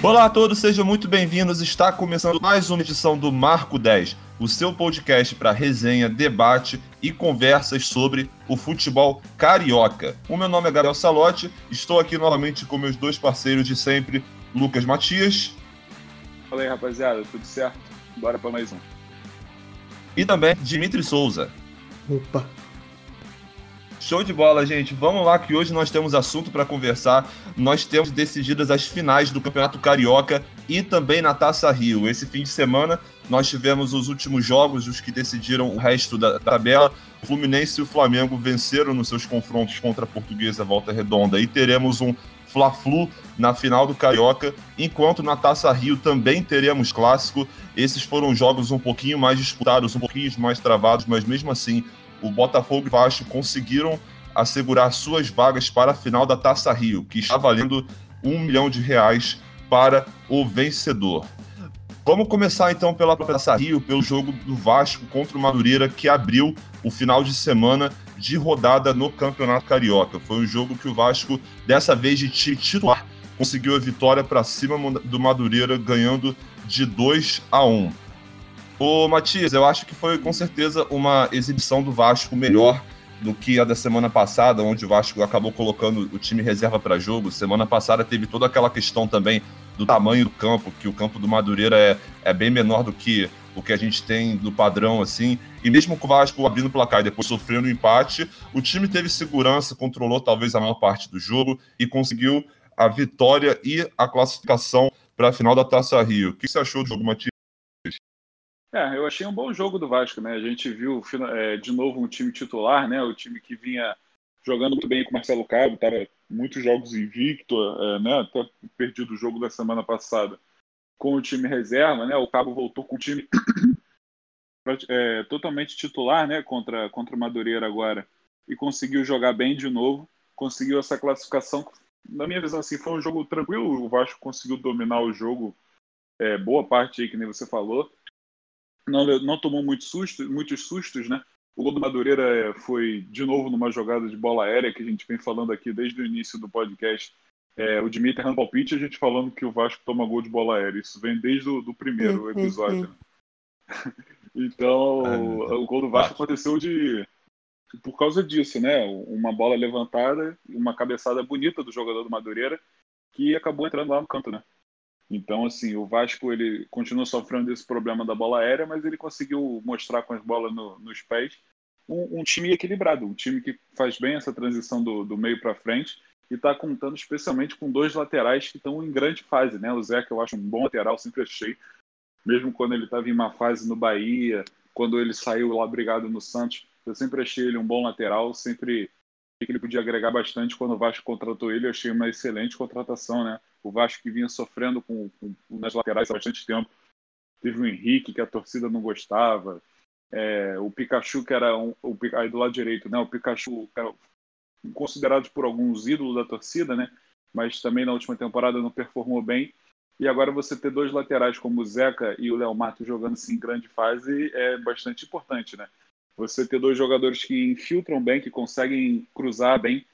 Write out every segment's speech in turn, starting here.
Olá a todos, sejam muito bem-vindos. Está começando mais uma edição do Marco 10, o seu podcast para resenha, debate e conversas sobre o futebol carioca. O meu nome é Gabriel Salotti, estou aqui novamente com meus dois parceiros de sempre, Lucas Matias. Fala aí, rapaziada, tudo certo? Bora para mais um. E também Dimitri Souza. Opa! Show de bola, gente. Vamos lá que hoje nós temos assunto para conversar. Nós temos decididas as finais do Campeonato Carioca e também na Taça Rio. Esse fim de semana nós tivemos os últimos jogos, os que decidiram o resto da tabela. O Fluminense e o Flamengo venceram nos seus confrontos contra a Portuguesa Volta Redonda e teremos um Fla-Flu na final do Carioca, enquanto na Taça Rio também teremos clássico. Esses foram jogos um pouquinho mais disputados, um pouquinho mais travados, mas mesmo assim o Botafogo e Vasco conseguiram assegurar suas vagas para a final da Taça Rio, que está valendo um milhão de reais para o vencedor. Vamos começar então pela Taça Rio, pelo jogo do Vasco contra o Madureira, que abriu o final de semana de rodada no Campeonato Carioca. Foi um jogo que o Vasco, dessa vez de titular, conseguiu a vitória para cima do Madureira, ganhando de 2 a 1. Ô, Matias, eu acho que foi com certeza uma exibição do Vasco melhor do que a da semana passada, onde o Vasco acabou colocando o time reserva para jogo. Semana passada teve toda aquela questão também do tamanho do campo, que o campo do Madureira é, é bem menor do que o que a gente tem do padrão, assim. E mesmo com o Vasco abrindo o placar e depois sofrendo o um empate, o time teve segurança, controlou talvez a maior parte do jogo e conseguiu a vitória e a classificação para a final da Taça Rio. O que você achou do jogo, Matias? É, eu achei um bom jogo do Vasco, né? A gente viu é, de novo um time titular, né? O time que vinha jogando muito bem com o Marcelo Cabo, estava muitos jogos invicto, é, né? Até perdido o jogo da semana passada com o time reserva, né? O Cabo voltou com o time é, totalmente titular, né? Contra, contra o Madureira agora e conseguiu jogar bem de novo, conseguiu essa classificação. Na minha visão, assim, foi um jogo tranquilo. O Vasco conseguiu dominar o jogo, é, boa parte aí, que nem você falou não, não tomou muito susto, muitos sustos, né? O gol do Madureira foi de novo numa jogada de bola aérea que a gente vem falando aqui desde o início do podcast. É, o Dimitri errando palpite, a gente falando que o Vasco toma gol de bola aérea. Isso vem desde o do primeiro episódio. Né? então, o, o gol do Vasco aconteceu de por causa disso, né? Uma bola levantada e uma cabeçada bonita do jogador do Madureira que acabou entrando lá no canto, né? Então, assim, o Vasco ele continua sofrendo esse problema da bola aérea, mas ele conseguiu mostrar com as bolas no, nos pés um, um, time equilibrado, um time que faz bem essa transição do, do meio para frente e está contando especialmente com dois laterais que estão em grande fase, né? O Zé, que eu acho um bom lateral, sempre achei, mesmo quando ele estava em má fase no Bahia, quando ele saiu lá brigado no Santos, eu sempre achei ele um bom lateral, sempre que ele podia agregar bastante quando o Vasco contratou ele, eu achei uma excelente contratação, né? O Vasco que vinha sofrendo com, com nas laterais há bastante tempo. Teve o Henrique, que a torcida não gostava. É, o Pikachu, que era um, o, aí do lado direito, né? O Pikachu, era considerado por alguns ídolos da torcida, né? Mas também na última temporada não performou bem. E agora você ter dois laterais como o Zeca e o Léo Mato jogando assim em grande fase é bastante importante, né? Você ter dois jogadores que infiltram bem, que conseguem cruzar bem,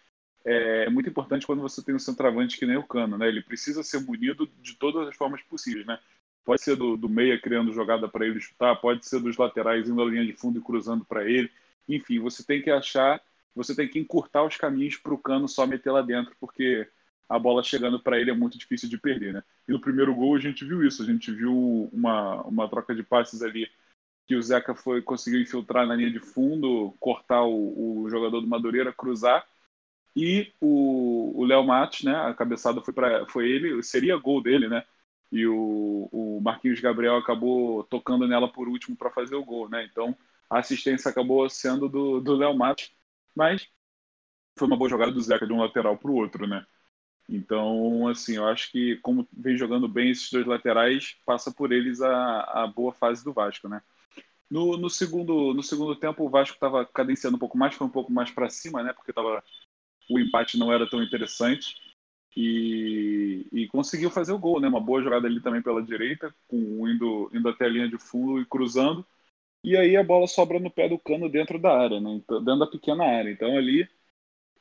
é muito importante quando você tem um centroavante que nem o Cano, né? Ele precisa ser munido de todas as formas possíveis, né? Pode ser do, do meia criando jogada para ele chutar, pode ser dos laterais indo à linha de fundo e cruzando para ele. Enfim, você tem que achar, você tem que encurtar os caminhos para o Cano só meter lá dentro, porque a bola chegando para ele é muito difícil de perder, né? E no primeiro gol a gente viu isso, a gente viu uma, uma troca de passes ali que o Zeca foi conseguiu infiltrar na linha de fundo, cortar o, o jogador do Madureira, cruzar. E o Léo Matos, né? A cabeçada foi para foi ele, seria gol dele, né? E o, o Marquinhos Gabriel acabou tocando nela por último para fazer o gol, né? Então a assistência acabou sendo do Léo Matos, mas foi uma boa jogada do Zeca de um lateral para o outro, né? Então, assim, eu acho que como vem jogando bem esses dois laterais, passa por eles a, a boa fase do Vasco, né? No, no, segundo, no segundo tempo, o Vasco estava cadenciando um pouco mais, foi um pouco mais para cima, né? Porque tava, o empate não era tão interessante. E, e, conseguiu fazer o gol, né? Uma boa jogada ali também pela direita, com, indo, indo até a linha de fundo e cruzando. E aí a bola sobra no pé do cano dentro da área, né? Então, dentro da pequena área. Então ali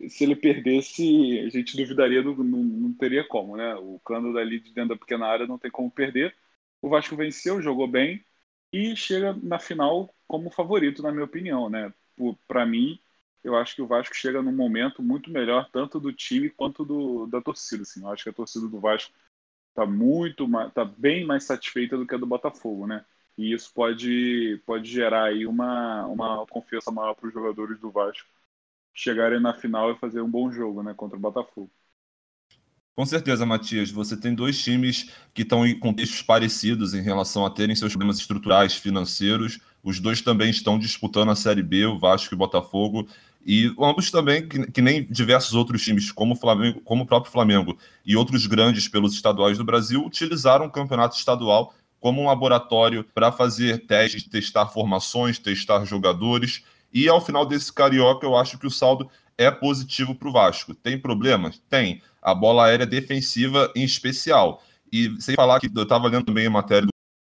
se ele perdesse, a gente duvidaria, do, não, não teria como, né? O Cano dali de dentro da pequena área não tem como perder. O Vasco venceu, jogou bem e chega na final como favorito, na minha opinião, né? Para mim, eu acho que o Vasco chega num momento muito melhor, tanto do time quanto do, da torcida. Assim. Eu acho que a torcida do Vasco está muito, tá bem mais satisfeita do que a do Botafogo, né? E isso pode, pode gerar aí uma, uma confiança maior para os jogadores do Vasco chegarem na final e fazer um bom jogo, né, contra o Botafogo. Com certeza, Matias. Você tem dois times que estão em contextos parecidos em relação a terem seus problemas estruturais, financeiros. Os dois também estão disputando a Série B, o Vasco e o Botafogo. E ambos também, que, que, nem diversos outros times, como o, Flamengo, como o próprio Flamengo e outros grandes pelos estaduais do Brasil, utilizaram o campeonato estadual como um laboratório para fazer testes, testar formações, testar jogadores. E ao final desse carioca, eu acho que o saldo é positivo para o Vasco. Tem problemas? Tem. A bola aérea defensiva em especial. E sem falar que eu estava lendo também a matéria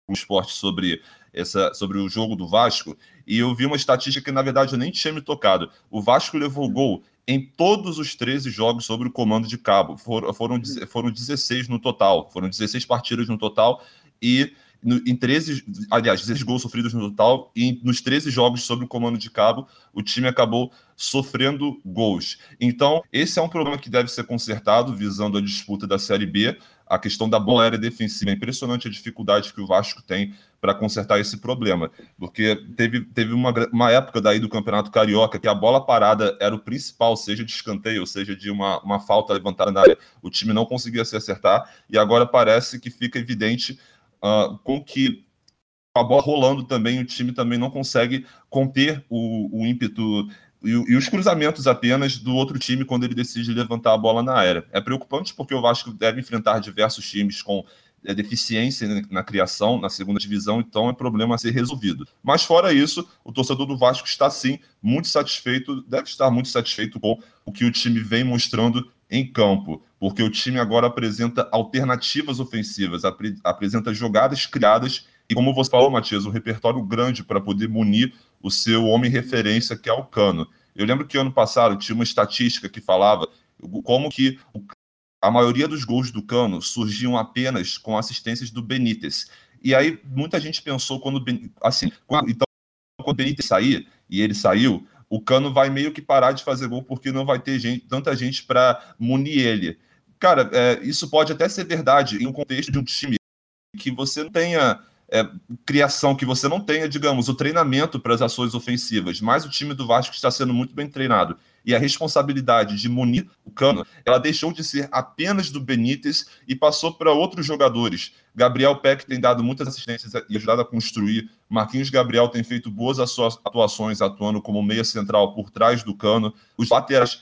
do esporte sobre essa, sobre o jogo do Vasco, e eu vi uma estatística que, na verdade, eu nem tinha me tocado. O Vasco levou gol em todos os 13 jogos sobre o comando de cabo. For, foram, foram 16 no total. Foram 16 partidas no total, e no, em 13, aliás, 16 gols sofridos no total, e nos 13 jogos sob o comando de cabo, o time acabou sofrendo gols. Então, esse é um problema que deve ser consertado, visando a disputa da Série B. A questão da bola aérea defensiva. É impressionante a dificuldade que o Vasco tem para consertar esse problema, porque teve, teve uma, uma época daí do Campeonato Carioca que a bola parada era o principal, seja de escanteio, seja de uma, uma falta levantada na área, o time não conseguia se acertar, e agora parece que fica evidente uh, com que a bola rolando também, o time também não consegue conter o, o ímpeto e, e, os cruzamentos apenas do outro time quando ele decide levantar a bola na área. É preocupante porque o Vasco deve enfrentar diversos times com é, deficiência na, criação, na segunda divisão, então é problema a ser resolvido. Mas fora isso, o torcedor do Vasco está sim muito satisfeito, deve estar muito satisfeito com o que o time vem mostrando em campo, porque o time agora apresenta alternativas ofensivas, ap apresenta jogadas criadas e, como você falou, Matias, um repertório grande para poder munir o seu homem referência, que é o Cano. Eu lembro que ano passado tinha uma estatística que falava como que a maioria dos gols do Cano surgiam apenas com assistências do Benítez. E aí muita gente pensou quando assim, quando, então quando o Benítez sair e ele saiu, o Cano vai meio que parar de fazer gol porque não vai ter gente, tanta gente para munir ele. Cara, é, isso pode até ser verdade em um contexto de um time que você não tenha é, criação, que você não tenha, digamos, o treinamento para as ações ofensivas, mas o time do Vasco está sendo muito bem treinado. E a responsabilidade de munir o Cano, ela deixou de ser apenas do Benítez e passou para outros jogadores. Gabriel Peck tem dado muitas assistências e ajudado a construir. Marquinhos Gabriel tem feito boas atuações atuando como meia central por trás do Cano. Os laterais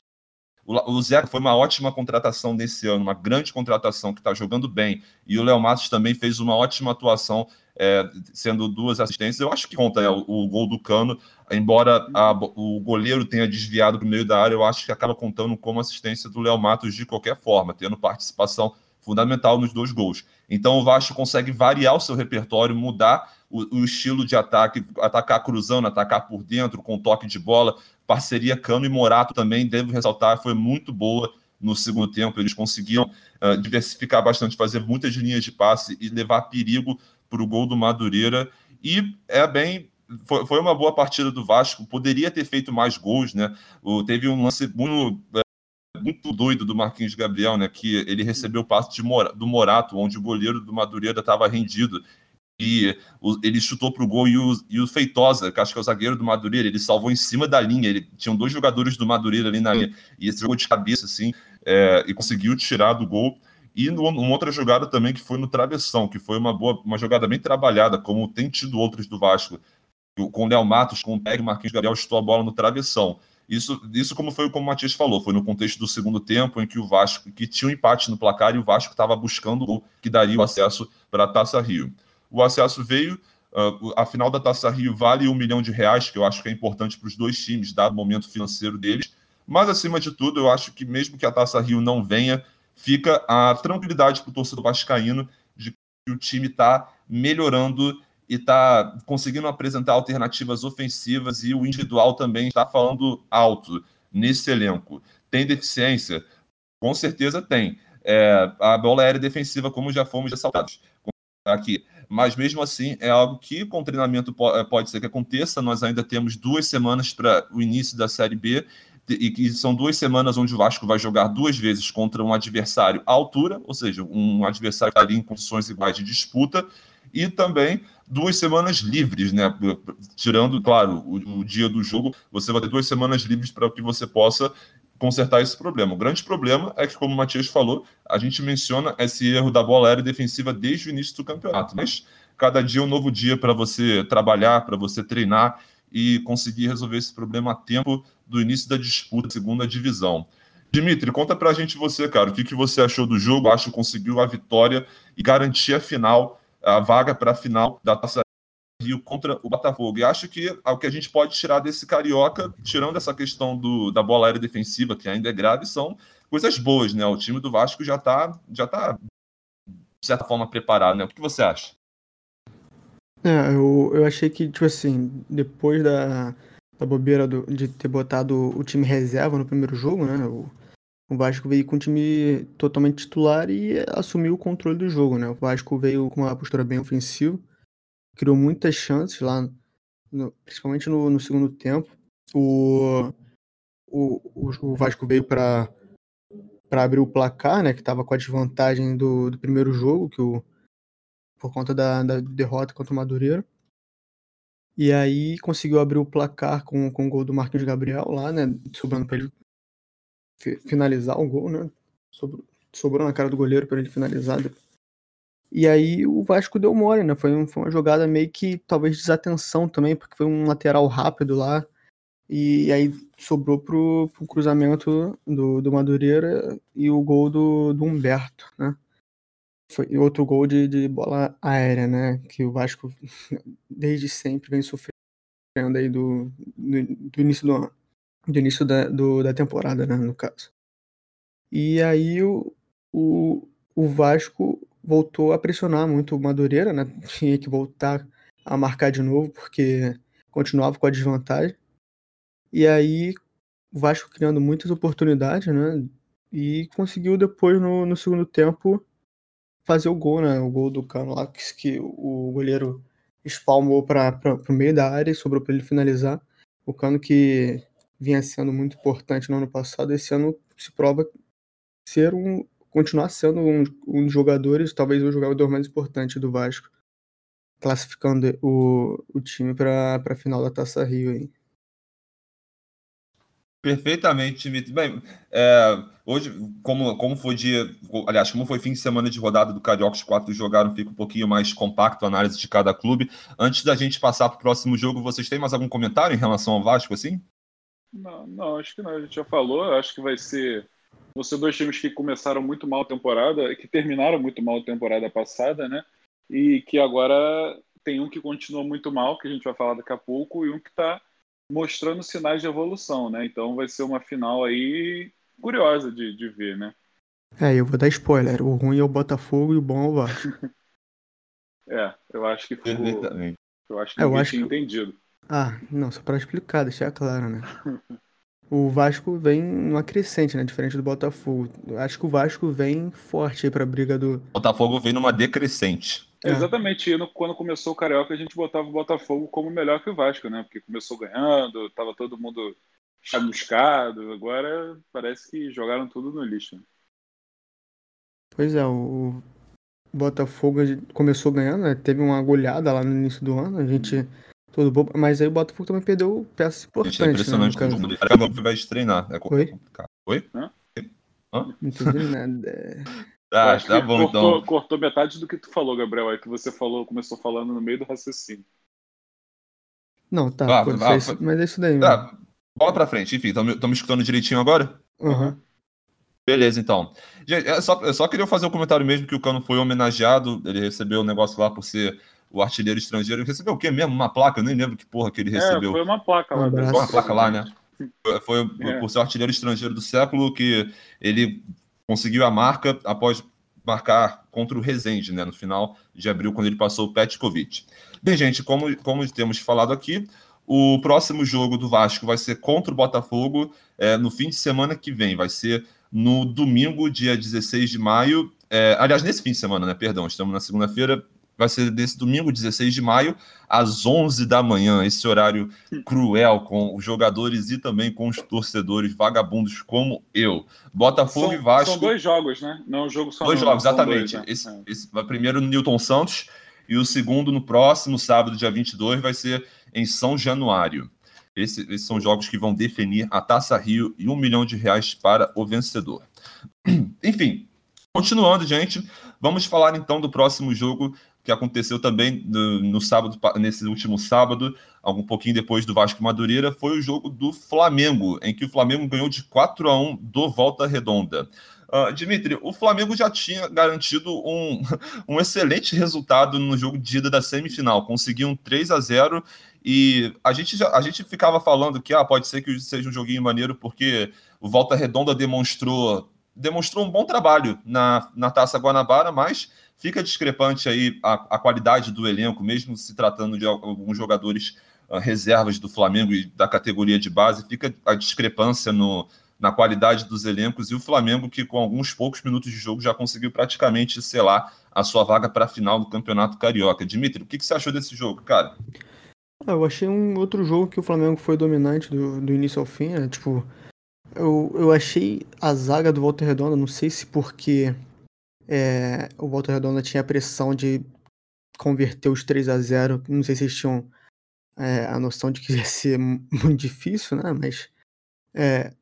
o Zeca foi uma ótima contratação desse ano, uma grande contratação que está jogando bem. E o Léo Matos também fez uma ótima atuação, é, sendo duas assistências. Eu acho que conta é, o, o, gol do Cano, embora a, o goleiro tenha desviado para o meio da área, eu acho que acaba contando como assistência do Léo Matos de qualquer forma, tendo participação fundamental nos dois gols. Então o Vasco consegue variar o seu repertório, mudar o, o, estilo de ataque, atacar cruzando, atacar por dentro, com toque de bola. Parceria Cano e Morato também, devo ressaltar, foi muito boa no segundo tempo. Eles conseguiam uh, diversificar bastante, fazer muitas linhas de passe e levar perigo para o gol do Madureira. E é bem. Foi, foi uma boa partida do Vasco, poderia ter feito mais gols, né? O, teve um lance muito muito doido do Marquinhos Gabriel, né? Que ele recebeu o passe de Mora, do Morato, onde o goleiro do Madureira estava rendido. E o, ele chutou para o gol e o, e o Feitosa, que acho que é o zagueiro do Madureira, ele salvou em cima da linha. Ele tinham dois jogadores do Madureira ali na linha. E esse jogou de cabeça, assim, é, e conseguiu tirar do gol. E numa outra jogada também que foi no travessão, que foi uma boa, uma jogada bem trabalhada, como tem tido outros do Vasco. Com o Léo Matos, com o Peg, Marquinhos Gabriel chutou a bola no travessão. Isso, isso como foi como o Matias falou, foi no contexto do segundo tempo em que o Vasco, que tinha um empate no placar e o Vasco estava buscando o gol que daria o acesso para a Taça Rio. O acesso veio, uh, a final da Taça Rio vale um milhão de reais, que eu acho que é importante para os dois times, dado o momento financeiro deles, mas acima de tudo, eu acho que mesmo que a Taça Rio não venha, fica a tranquilidade para o torcedor vascaíno de que o time está melhorando e está conseguindo apresentar alternativas ofensivas e o individual também está falando alto. nesse elenco tem deficiência? Com certeza tem. É, a bola aérea defensiva, como já fomos ressaltados aqui. Mas mesmo assim, é algo que com treinamento é, pode ser que aconteça. Nós ainda temos duas semanas para o início da Série B e que são duas semanas onde o Vasco vai jogar duas vezes contra um adversário à altura, ou seja, um adversário que está ali em condições iguais de disputa, e também duas semanas livres, né? Tirando, claro, o, o dia do jogo, você vai ter duas semanas livres para que você possa consertar esse problema. O grande problema é que, como o Matias falou, a gente menciona esse erro da bola aérea defensiva desde o início do campeonato, mas cada dia é um novo dia para você trabalhar, para você treinar e conseguir resolver esse problema a tempo do início da disputa da segunda divisão. Dimitri, conta pra gente você, cara, o que, que você achou do jogo? Acho que conseguiu a vitória e garantir a final, a vaga para a final da Taça Rio contra o Botafogo. E acho que o que a gente pode tirar desse Carioca, tirando essa questão do, da bola aérea defensiva, que ainda é grave, são coisas boas, né? O time do Vasco já está já tá, de certa forma, preparado, né? O que você acha? É, eu, eu achei que, tipo assim, depois da, da bobeira do, de ter botado o time reserva no primeiro jogo, né? O, o Vasco veio com o time totalmente titular e assumiu o controle do jogo, né? O Vasco veio com uma postura bem ofensiva, criou muitas chances lá, no, principalmente no, no, segundo tempo. O, o, o Vasco veio para para abrir o placar, né? Que estava com a desvantagem do, do primeiro jogo, que o por conta da, da derrota contra o Madureira. E aí conseguiu abrir o placar com, com o gol do Marquinhos Gabriel lá, né? Sobrando para ele finalizar o gol, né? Sobrou, sobrou na cara do goleiro para ele finalizar. E aí o Vasco deu mole, né? Foi, um, foi uma jogada meio que talvez desatenção também, porque foi um lateral rápido lá. E aí sobrou pro, pro cruzamento do, do Madureira e o gol do, do Humberto, né? Foi outro gol de, de bola aérea, né? Que o Vasco desde sempre vem sofrendo aí do, do, do início do ano. Do início da, do, da temporada, né? No caso. E aí o, o, o Vasco voltou a pressionar muito o Madureira, né? Tinha que voltar a marcar de novo, porque continuava com a desvantagem. E aí o Vasco criando muitas oportunidades, né? E conseguiu depois no, no segundo tempo fazer o gol, né? O gol do Cano lá, que, que o goleiro espalmou para o meio da área e sobrou para ele finalizar. O Cano que vinha sendo muito importante no ano passado, esse ano se prova ser um continuar sendo um, um dos jogadores, talvez o jogador mais importante do Vasco, classificando o, o time para a final da Taça Rio aí. Perfeitamente, Dimitri. Bem, é, hoje, como, como foi dia, aliás, como foi fim de semana de rodada do Carioca, os quatro jogaram, fica um pouquinho mais compacto a análise de cada clube. Antes da gente passar para o próximo jogo, vocês têm mais algum comentário em relação ao Vasco, assim? Não, não, acho que não. A gente já falou, acho que vai ser. Ser dois times que começaram muito mal a temporada, que terminaram muito mal a temporada passada, né? E que agora tem um que continua muito mal, que a gente vai falar daqui a pouco, e um que está mostrando sinais de evolução, né? Então vai ser uma final aí curiosa de, de ver, né? É, eu vou dar spoiler. O ruim é o Botafogo e o bom é o Vasco. é, eu acho que ficou... Eu acho que é, eu acho tinha que... entendido. Ah, não, só para explicar, deixar claro, né? o Vasco vem numa crescente, né? Diferente do Botafogo. Eu acho que o Vasco vem forte aí pra briga do. Botafogo vem numa decrescente. É. Exatamente. E quando começou o Carioca, a gente botava o Botafogo como melhor que o Vasco, né? Porque começou ganhando, tava todo mundo chamuscado. Agora parece que jogaram tudo no lixo. Né? Pois é, o Botafogo começou ganhando, né? Teve uma goleada lá no início do ano. A gente. Todo bobo, mas aí o Botafogo também perdeu peças importantes. É impressionante né, o jogo dele. vai treinar. É complicado. Oi? Oi? Hã? Não entendi nada. Ah, tá bom, cortou, então. Cortou metade do que tu falou, Gabriel. É que você falou, começou falando no meio do raciocínio. Não, tá. Ah, ah, fez, mas é isso daí. Tá. Bola pra frente, enfim. Estão me escutando direitinho agora? Uhum. Beleza, então. Gente, eu só, eu só queria fazer um comentário mesmo que o Cano foi homenageado. Ele recebeu o um negócio lá por ser o artilheiro estrangeiro. Ele recebeu o quê mesmo? Uma placa? Eu nem lembro que porra que ele é, recebeu. É, foi uma placa lá. Um uma placa lá, né? Foi, é. por ser o artilheiro estrangeiro do século que ele conseguiu a marca após marcar contra o Rezende, né, no final de abril, quando ele passou o Petkovic. Bem, gente, como, como temos falado aqui, O próximo jogo do Vasco vai ser contra o Botafogo é, no fim de semana que vem. Vai ser no domingo, dia 16 de maio. É, aliás, nesse fim de semana, né? Perdão, estamos na segunda-feira. Vai ser desse domingo, 16 de maio, às 11 da manhã. Esse horário cruel com os jogadores e também com os torcedores vagabundos como eu. Botafogo são, e Vasco. São dois jogos, né? Não é um jogo só. Dois jogos, exatamente. Dois, né? esse, é. esse, vai primeiro no Newton Santos e o segundo no próximo sábado, dia 22, vai ser em São Januário. Esse, esses são jogos que vão definir a Taça Rio e um milhão de reais para o vencedor. Enfim, continuando, gente, vamos falar então do próximo jogo que aconteceu também no, no, sábado, nesse último sábado, um pouquinho depois do Vasco Madureira, foi o jogo do Flamengo, em que o Flamengo ganhou de 4 a 1 do Volta Redonda. Uh, Dimitri, o Flamengo já tinha garantido um, um excelente resultado no jogo de ida da semifinal, conseguiu um 3 a 0 e a gente, já, a gente ficava falando que ah, pode ser que seja um joguinho maneiro porque o Volta Redonda demonstrou, demonstrou um bom trabalho na, na Taça Guanabara, mas fica discrepante aí a, a qualidade do elenco, mesmo se tratando de alguns jogadores uh, reservas do Flamengo e da categoria de base, fica a discrepância no, na qualidade dos elencos e o Flamengo que com alguns poucos minutos de jogo já conseguiu praticamente selar a sua vaga para a final do Campeonato Carioca. Dimitri, o que, que você achou desse jogo, cara? Ah, eu achei um outro jogo que o Flamengo foi dominante do, do início ao fim, né? Tipo, eu, eu achei a zaga do Volta Redonda, não sei se porque é, o Volta Redonda tinha a pressão de converter os 3 a 0 não sei se eles tinham é, a noção de que ia ser muito difícil, né? Mas é,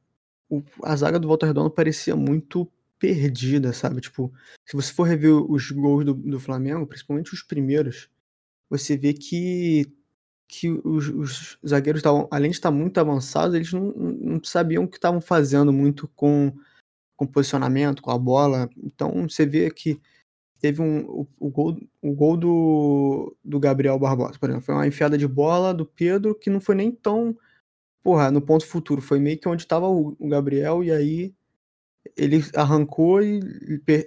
o, a zaga do Volta Redonda parecia muito perdida, sabe? Tipo, se você for rever os gols do, do Flamengo, principalmente os primeiros, você vê que que os, os zagueiros estavam, além de estar muito avançados, eles não, não sabiam o que estavam fazendo muito com, com posicionamento, com a bola. Então você vê que teve um, o, o gol, o gol do, do Gabriel Barbosa, por exemplo, foi uma enfiada de bola do Pedro que não foi nem tão porra, no ponto futuro, foi meio que onde estava o, o Gabriel e aí ele arrancou e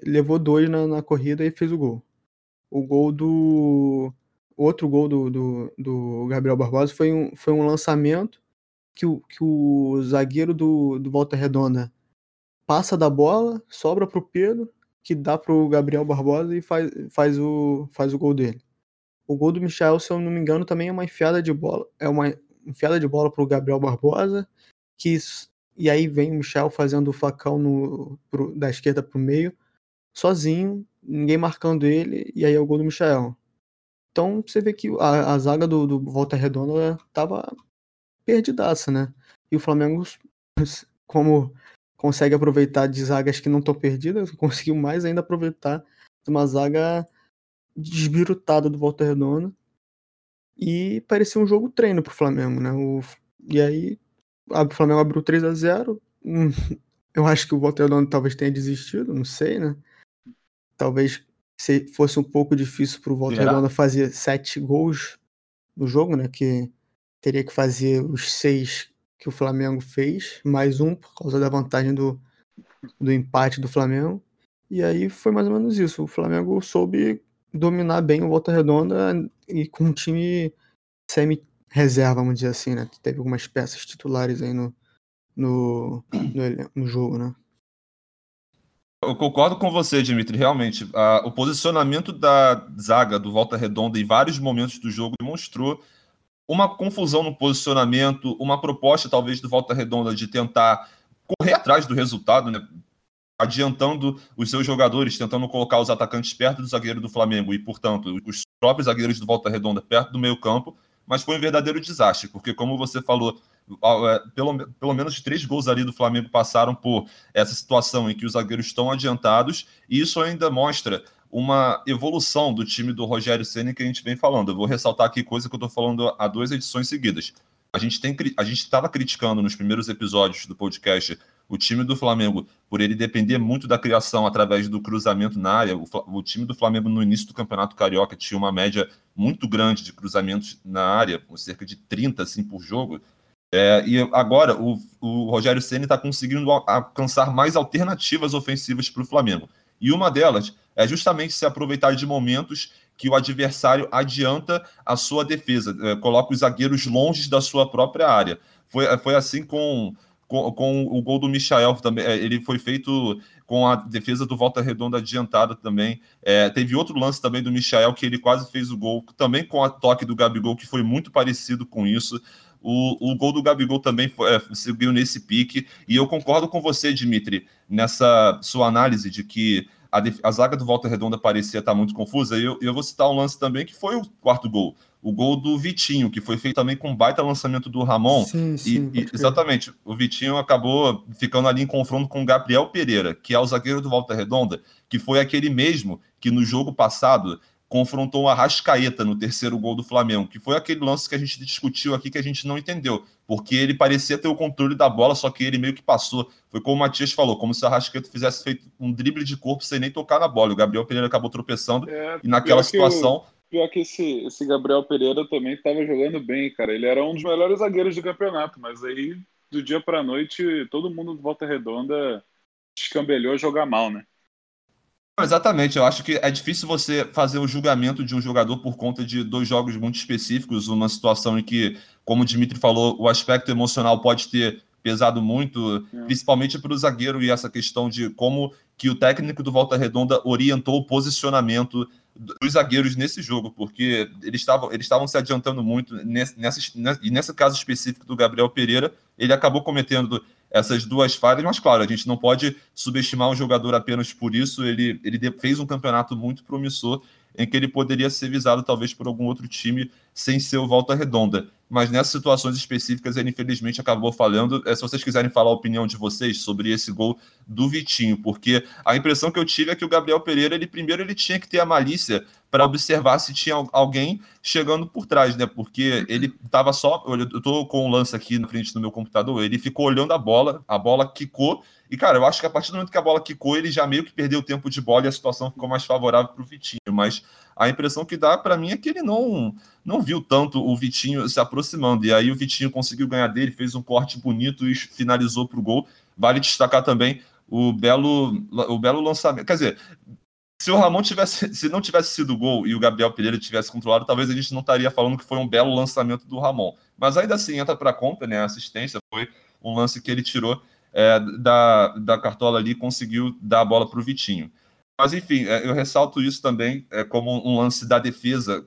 levou dois na, na corrida e fez o gol. O gol do outro gol do, do, do, Gabriel Barbosa foi um, foi um lançamento que o, que o zagueiro do, do Volta Redonda passa da bola, sobra pro Pedro, que dá pro Gabriel Barbosa e faz, faz, o, faz o gol dele. O gol do Michel, se eu não me engano, também é uma enfiada de bola. É uma enfiada de bola pro Gabriel Barbosa, que e aí vem o Michel fazendo o facão no, pro, da esquerda pro meio, sozinho, ninguém marcando ele, e aí é o gol do Michel. Então você vê que a, a zaga do, do, Volta Redonda tava perdidaça, né? E o Flamengo, como consegue aproveitar de zagas que não estão perdidas, conseguiu mais ainda aproveitar de uma zaga desbirutada do Volta Redonda. E parecia um jogo treino pro Flamengo, né? O, e aí o Flamengo abriu 3 a 0 hum, Eu acho que o Volta Redonda talvez tenha desistido, não sei, né? Talvez se fosse um pouco difícil para o Volta Redonda fazer sete gols no jogo, né? Que teria que fazer os seis que o Flamengo fez, mais um por causa da vantagem do, do empate do Flamengo. E aí foi mais ou menos isso. O Flamengo soube dominar bem o Volta Redonda e com um time semi-reserva, vamos dizer assim, né? Teve algumas peças titulares aí no, no, no, no jogo, né? Eu concordo com você, Dimitri. Realmente, a, o posicionamento da zaga do Volta Redonda em vários momentos do jogo demonstrou uma confusão no posicionamento, uma proposta talvez do Volta Redonda de tentar correr atrás do resultado, né? adiantando os seus jogadores, tentando colocar os atacantes perto do zagueiro do Flamengo e, portanto, os próprios zagueiros do Volta Redonda perto do meio campo, mas foi um verdadeiro desastre, porque como você falou, é, pelo, pelo menos três gols ali do Flamengo passaram por essa situação em que os zagueiros estão adiantados, e isso ainda mostra uma evolução do time do Rogério Ceni que a gente vem falando. Eu vou ressaltar aqui coisa que eu estou falando há duas edições seguidas. A gente tem a gente estava criticando nos primeiros episódios do podcast o time do Flamengo por ele depender muito da criação através do cruzamento na área. O, o time do Flamengo no início do Campeonato Carioca tinha uma média muito grande de cruzamentos na área, cerca de 30 assim por jogo. É, e agora o, o Rogério Ceni está conseguindo alcançar mais alternativas ofensivas para o Flamengo. E uma delas é justamente se aproveitar de momentos que o adversário adianta a sua defesa, é, coloca os zagueiros longe da sua própria área. Foi, foi assim com, com, com o gol do Michael também. É, ele foi feito com a defesa do Volta Redonda adiantada também. É, teve outro lance também do Michael que ele quase fez o gol, também com a toque do Gabigol, que foi muito parecido com isso. O, o gol do Gabigol também foi, é, seguiu nesse pique. E eu concordo com você, Dimitri, nessa sua análise de que a, a zaga do Volta Redonda parecia estar muito confusa. E eu, eu vou citar um lance também que foi o quarto gol. O gol do Vitinho, que foi feito também com um baita lançamento do Ramon. Sim, sim, e, e exatamente, o Vitinho acabou ficando ali em confronto com o Gabriel Pereira, que é o zagueiro do Volta Redonda, que foi aquele mesmo que no jogo passado confrontou o Arrascaeta no terceiro gol do Flamengo, que foi aquele lance que a gente discutiu aqui que a gente não entendeu, porque ele parecia ter o controle da bola, só que ele meio que passou. Foi como o Matias falou, como se o Arrascaeta fizesse feito um drible de corpo sem nem tocar na bola. O Gabriel Pereira acabou tropeçando é, e naquela situação. Pior que esse, esse Gabriel Pereira também estava jogando bem, cara. Ele era um dos melhores zagueiros do campeonato, mas aí do dia para noite todo mundo de volta redonda escambelhou jogar mal, né? Exatamente, eu acho que é difícil você fazer o julgamento de um jogador por conta de dois jogos muito específicos, uma situação em que, como o Dimitri falou, o aspecto emocional pode ter pesado muito, é. principalmente para o zagueiro e essa questão de como que o técnico do Volta Redonda orientou o posicionamento dos zagueiros nesse jogo, porque eles estavam eles estavam se adiantando muito nesse, nessa, e nesse caso específico do Gabriel Pereira, ele acabou cometendo essas duas falhas, mas claro, a gente não pode subestimar um jogador apenas por isso. Ele, ele fez um campeonato muito promissor em que ele poderia ser visado talvez por algum outro time sem ser o Volta Redonda. Mas nessas situações específicas ele infelizmente acabou falhando. É, se vocês quiserem falar a opinião de vocês sobre esse gol do Vitinho, porque a impressão que eu tive é que o Gabriel Pereira, ele primeiro ele tinha que ter a malícia para observar se tinha alguém chegando por trás, né? Porque ele estava só. Eu estou com o lance aqui na frente do meu computador, ele ficou olhando a bola, a bola quicou. E, cara, eu acho que a partir do momento que a bola quicou, ele já meio que perdeu o tempo de bola e a situação ficou mais favorável para o Vitinho. Mas a impressão que dá para mim é que ele não, não viu tanto o Vitinho se aproximando. E aí o Vitinho conseguiu ganhar dele, fez um corte bonito e finalizou para o gol. Vale destacar também o belo, o belo lançamento. Quer dizer, se o Ramon tivesse, se não tivesse sido gol e o Gabriel Pereira tivesse controlado, talvez a gente não estaria falando que foi um belo lançamento do Ramon. Mas ainda assim entra para conta, né? A assistência foi um lance que ele tirou é, da, da cartola ali conseguiu dar a bola para o Vitinho. Mas enfim, é, eu ressalto isso também é, como um lance da defesa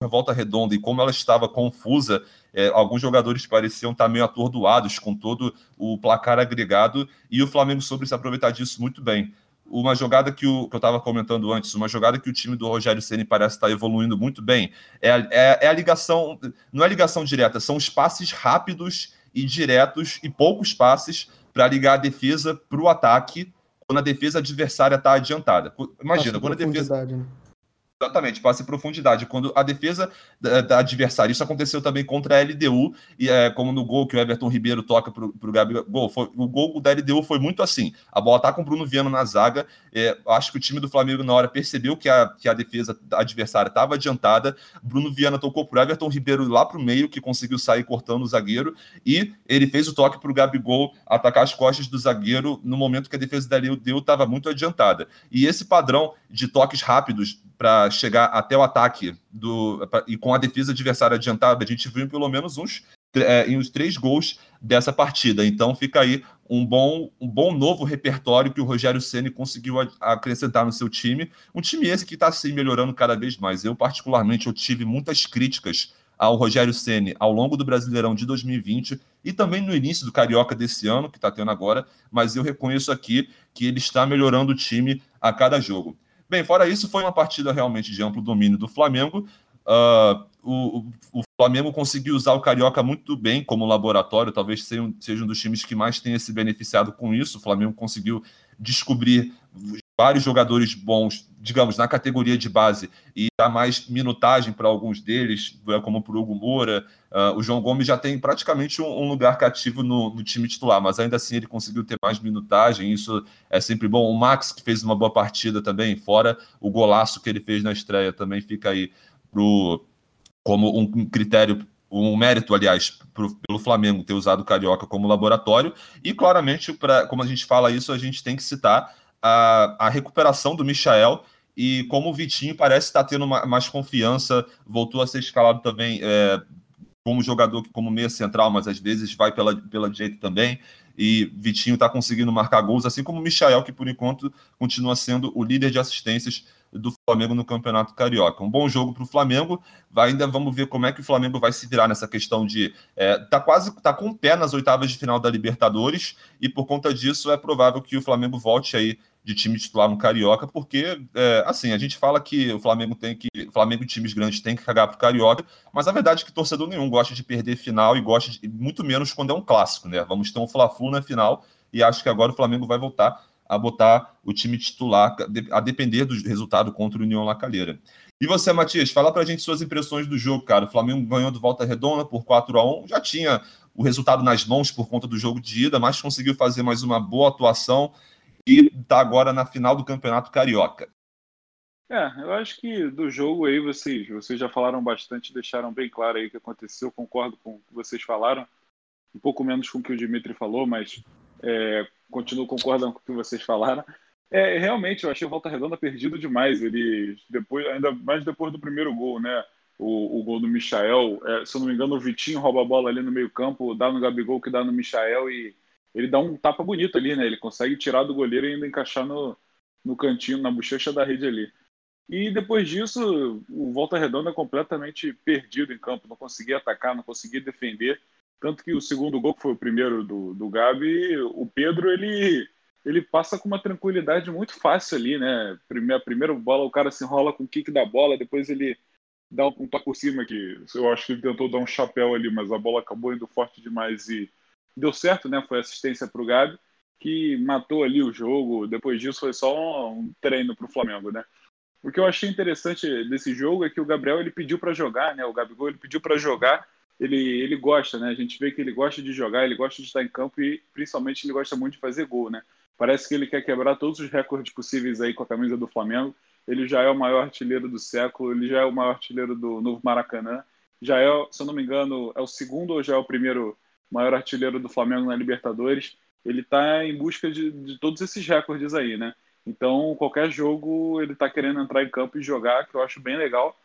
da volta redonda e como ela estava confusa. É, alguns jogadores pareciam estar meio atordoados com todo o placar agregado e o Flamengo soube se aproveitar disso muito bem uma jogada que, o, que eu estava comentando antes, uma jogada que o time do Rogério Ceni parece estar evoluindo muito bem, é é, é a ligação, não é ligação direta, são os passes rápidos e diretos e poucos passes para ligar a defesa para o ataque quando a defesa adversária está adiantada. Imagina, quando a defesa. Né? Exatamente, passe em profundidade. Quando a defesa da, da adversária, isso aconteceu também contra a LDU, e é, como no gol que o Everton Ribeiro toca para o Gabigol. Foi, o gol da LDU foi muito assim. A bola tá com o Bruno Viana na zaga. É, acho que o time do Flamengo, na hora, percebeu que a, que a defesa adversária estava adiantada. Bruno Viana tocou para Everton Ribeiro lá para o meio, que conseguiu sair cortando o zagueiro, e ele fez o toque para o Gabigol atacar as costas do zagueiro no momento que a defesa da LDU estava muito adiantada. E esse padrão de toques rápidos para chegar até o ataque do, pra, e com a defesa adversária adiantada, a gente viu pelo menos uns é, uns três gols dessa partida. Então fica aí um bom, um bom novo repertório que o Rogério Ceni conseguiu acrescentar no seu time. Um time esse que está se melhorando cada vez mais. Eu, particularmente, eu tive muitas críticas ao Rogério Ceni ao longo do Brasileirão de 2020 e também no início do Carioca desse ano, que está tendo agora, mas eu reconheço aqui que ele está melhorando o time a cada jogo. Bem, fora isso, foi uma partida realmente de amplo domínio do Flamengo. Uh, o, o, Flamengo conseguiu usar o Carioca muito bem como laboratório, talvez seja um, seja um dos times que mais tenha se beneficiado com isso. O Flamengo conseguiu descobrir vários jogadores bons, digamos, na categoria de base e dar mais minutagem para alguns deles, né, como para o Hugo Moura. Uh, o João Gomes já tem praticamente um, um lugar cativo no, no, time titular, mas ainda assim ele conseguiu ter mais minutagem, isso é sempre bom. O Max, que fez uma boa partida também, fora o golaço que ele fez na estreia, também fica aí pro, como um critério um mérito, aliás, pro, pelo Flamengo ter usado o Carioca como laboratório, e claramente, pra, como a gente fala isso, a gente tem que citar a, a recuperação do Michael E como o Vitinho parece estar tendo mais confiança, voltou a ser escalado também é, como jogador, como meia central, mas às vezes vai pela, pela direita também. E Vitinho está conseguindo marcar gols, assim como o Michael, que por enquanto continua sendo o líder de assistências do Flamengo no Campeonato Carioca. Um bom jogo para o Flamengo. Vai, ainda vamos ver como é que o Flamengo vai se virar nessa questão de é, tá quase tá com o pé nas oitavas de final da Libertadores e por conta disso é provável que o Flamengo volte aí de time titular no Carioca, porque é, assim a gente fala que o Flamengo tem que Flamengo e times grandes tem que cagar pro Carioca, mas a verdade é que torcedor nenhum gosta de perder final e gosta de, muito menos quando é um clássico, né? Vamos ter um Fla-Flu na final e acho que agora o Flamengo vai voltar a botar o time titular, a depender do resultado contra o União Lacalheira. E você, Matias, fala pra gente suas impressões do jogo, cara. O Flamengo ganhou do Volta Redonda por 4 a 1 já tinha o resultado nas mãos por conta do jogo de ida, mas conseguiu fazer mais uma boa atuação e está agora na final do Campeonato Carioca. É, eu acho que do jogo aí vocês, vocês já falaram bastante, deixaram bem claro aí o que aconteceu, concordo com o que vocês falaram, um pouco menos com o que o Dimitri falou, mas é, continuo concordando com o que vocês falaram. É, realmente, eu achei o Volta Redonda perdido demais. Ele, depois, ainda mais depois do primeiro gol, né? O, o gol do Michael. É, se eu não me engano, o Vitinho rouba a bola ali no meio-campo, dá no Gabigol que dá no Michael e ele dá um tapa bonito ali, né? Ele consegue tirar do goleiro e ainda encaixar no, no cantinho, na bochecha da rede ali. E depois disso, o Volta Redonda é completamente perdido em campo, não conseguia atacar, não conseguia defender. Tanto que o segundo gol, que foi o primeiro do, do Gabi, o Pedro, ele, ele passa com uma tranquilidade muito fácil ali, né? Primeira, primeira bola, o cara se enrola com o kick da bola, depois ele dá um, toque por cima, que eu acho que ele tentou dar um chapéu ali, mas a bola acabou indo forte demais e deu certo, né? Foi assistência para o Gabi, que matou ali o jogo. Depois disso foi só um treino para o Flamengo, né? O que eu achei interessante desse jogo é que o Gabriel ele pediu para jogar, né? O Gabigol ele pediu para jogar ele, ele gosta, né? A gente vê que ele gosta de jogar, ele gosta de estar em campo e principalmente ele gosta muito de fazer gol, né? Parece que ele quer quebrar todos os recordes possíveis aí com a camisa do Flamengo. Ele já é o maior artilheiro do século, ele já é o maior artilheiro do novo Maracanã. Já é, se eu não me engano, é o segundo ou já é o primeiro maior artilheiro do Flamengo na Libertadores. Ele está em busca de, de todos esses recordes aí, né? Então, qualquer jogo ele está querendo entrar em campo e jogar, que eu acho bem legal.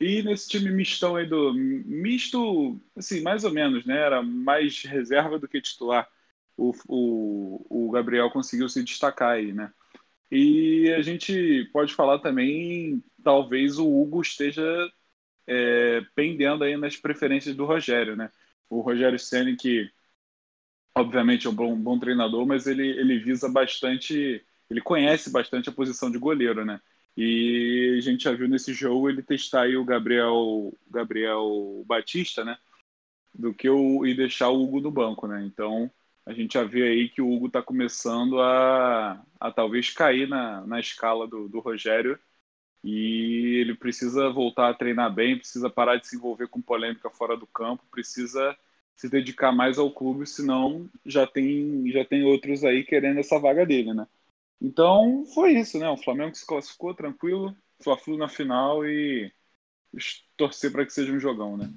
E nesse time mistão aí do. Misto, assim, mais ou menos, né? Era mais reserva do que titular. O, o, o Gabriel conseguiu se destacar aí, né? E a gente pode falar também, talvez o Hugo esteja é, pendendo aí nas preferências do Rogério, né? O Rogério Senna, que obviamente é um bom, bom treinador, mas ele, ele visa bastante, ele conhece bastante a posição de goleiro, né? E a gente já viu nesse jogo ele testar aí o Gabriel, Gabriel Batista, né? Do que o, e deixar o Hugo no banco, né? Então a gente já vê aí que o Hugo está começando a, a talvez cair na, na escala do, do Rogério e ele precisa voltar a treinar bem, precisa parar de se envolver com polêmica fora do campo, precisa se dedicar mais ao clube, senão já tem já tem outros aí querendo essa vaga dele, né? Então foi isso, né? O Flamengo se classificou tranquilo, Fla-Flu na final e torcer para que seja um jogão, né?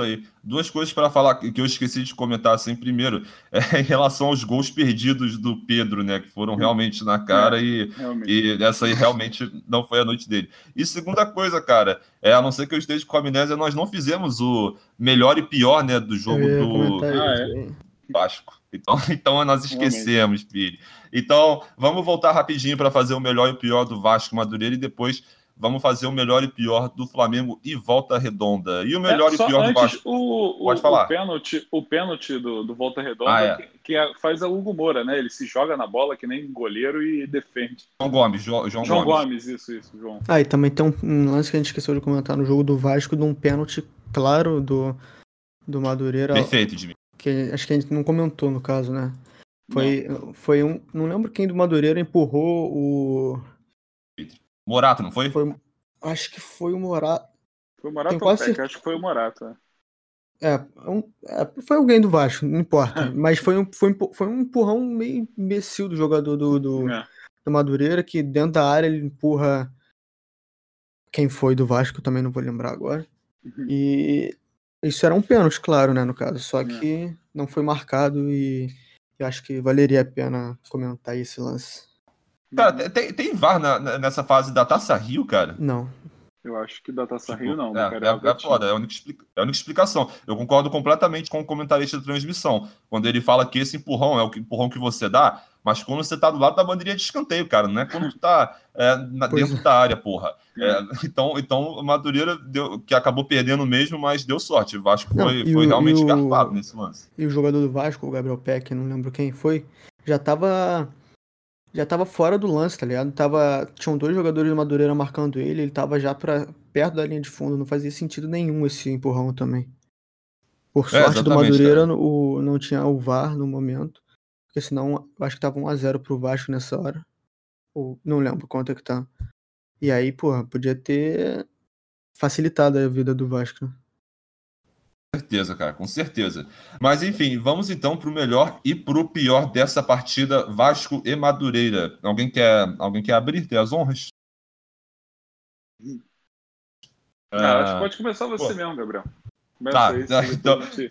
Isso aí. Duas coisas para falar que eu esqueci de comentar assim. Primeiro, é em relação aos gols perdidos do Pedro, né? Que foram realmente na cara é, e, e essa aí realmente não foi a noite dele. E segunda coisa, cara, é, a não ser que eu esteja com a amnésia, nós não fizemos o melhor e pior, né, do jogo do ah, é? Vasco. Então, então nós esquecemos, filho. Então, vamos voltar rapidinho para fazer o melhor e o pior do Vasco Madureira e depois vamos fazer o melhor e pior do Flamengo e Volta Redonda. E o melhor é, e pior antes, do Vasco. O, Pode o, falar. O pênalti, o pênalti do, do Volta Redonda ah, é. que, que, é, faz a Hugo Moura, né? Ele se joga na bola que nem goleiro e defende. João Gomes, jo, João, João Gomes. Gomes. isso, isso, João. Ah, e também tem um, um, lance que a gente esqueceu de comentar no jogo do Vasco de um pênalti claro do, do Madureira. Perfeito, Jimmy. Que acho que a gente não comentou no caso, né? Foi, foi um. Não lembro quem do Madureira empurrou o. Morato, não foi? foi acho que foi o Morato. Foi o Morato ou quase... Peck, acho que foi o Morato. É. É, um, é, foi alguém do Vasco, não importa. Mas foi um, foi, foi um empurrão meio imbecil do jogador do, do, é. do, Madureira, que dentro da área ele empurra quem foi do Vasco, também não vou lembrar agora. Uhum. E isso era um pênalti, claro, né, no caso. Só é. que não foi marcado e eu acho que valeria a pena comentar esse lance. Cara, tem, tem VAR na, nessa fase da Taça Rio, cara? Não. Eu acho que da Taça tipo, Rio não. É, é, é foda, é a, única explica, é a única explicação. Eu concordo completamente com o comentarista da transmissão, quando ele fala que esse empurrão é o empurrão que você dá, mas quando você tá do lado da bandeirinha de escanteio, cara, não é quando tu tá é, na, dentro é. da área, porra. É, é, então, então, o Madureira deu, que acabou perdendo mesmo, mas deu sorte. O Vasco não, foi, foi o, realmente garfado nesse lance. E o jogador do Vasco, o Gabriel Peck, não lembro quem foi, já tava já tava fora do lance, tá ligado? Tava, tinham dois jogadores do Madureira marcando ele, ele tava já pra, perto da linha de fundo, não fazia sentido nenhum esse empurrão também. Por é, sorte é, do Madureira, o, não tinha o VAR no momento, porque senão acho que tava 1x0 pro Vasco nessa hora. Ou não lembro quanto é que tá. E aí, porra, podia ter facilitado a vida do Vasco. Certeza, cara, com certeza. Mas enfim, vamos então para o melhor e para o pior dessa partida Vasco e Madureira. Alguém quer, alguém quer abrir, ter as honras? Ah, acho que pode começar você Pô. mesmo, Gabriel. Começa tá, aí, tá, então, te...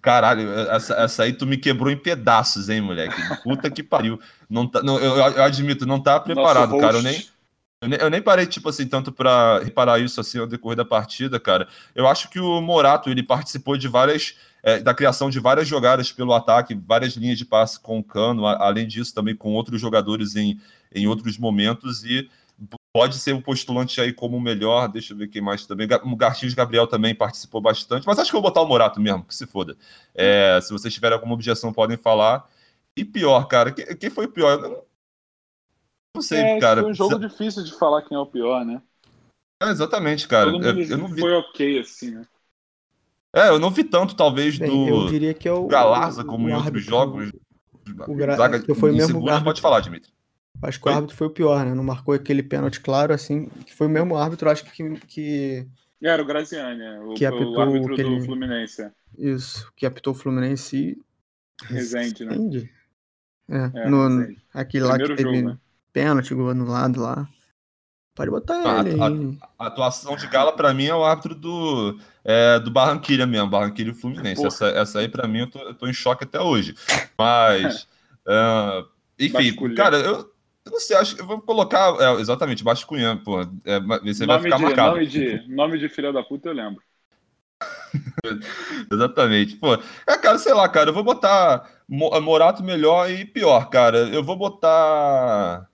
caralho, essa, essa aí tu me quebrou em pedaços, hein, moleque? Puta que pariu. Não tá, não, eu, eu admito, não tá preparado, cara. Eu nem, eu nem, eu nem, parei, tipo assim, tanto para reparar isso assim ao decorrer da partida, cara. Eu acho que o Morato, ele participou de várias. É, da criação de várias jogadas pelo ataque, várias linhas de passe com o Cano, além disso, também com outros jogadores em, em outros momentos, e pode ser um postulante aí como o melhor. Deixa eu ver quem mais também. O Gartinhos Gabriel também participou bastante, mas acho que eu vou botar o Morato mesmo, que se foda. É, se vocês tiverem alguma objeção, podem falar. E pior, cara, quem, foi o pior? Não sei, é, cara. Foi um jogo difícil de falar quem é o pior, né? É, exatamente, cara. Eu, eu não vi... foi ok, assim, né? É, eu não vi tanto, talvez, Bem, do eu diria que é o, Galarza, como o em outros jogos. O gra... Zaga, que foi o mesmo segunda, árbitro. Pode falar, Dimitri. Acho que foi? o árbitro foi o pior, né? Não marcou aquele pênalti claro, assim, que foi o mesmo árbitro, acho que... que... Era o Graziani, é, o, que apitou o árbitro aquele... do Fluminense. Isso, que apitou o Fluminense e... Resende, né? É, é no, aquele lá que teve... Jogo, né? Pênalti, gol anulado lá. Pode botar ah, ele a, aí. A, a, atuação de Gala, para mim, é o árbitro do, é, do Barranquilha mesmo, Barranquilha e Fluminense. Essa, essa aí, para mim, eu tô, eu tô, em choque até hoje. Mas, uh, enfim, cara, eu, eu, não sei, acho que eu vou colocar. É, exatamente, Basculhão, pô. É, você vai ficar de, marcado. Nome de, nome de filha da puta, eu lembro. Exatamente. Pô, é, cara, sei lá, cara, eu vou botar Morato melhor e pior, cara. Eu vou botar.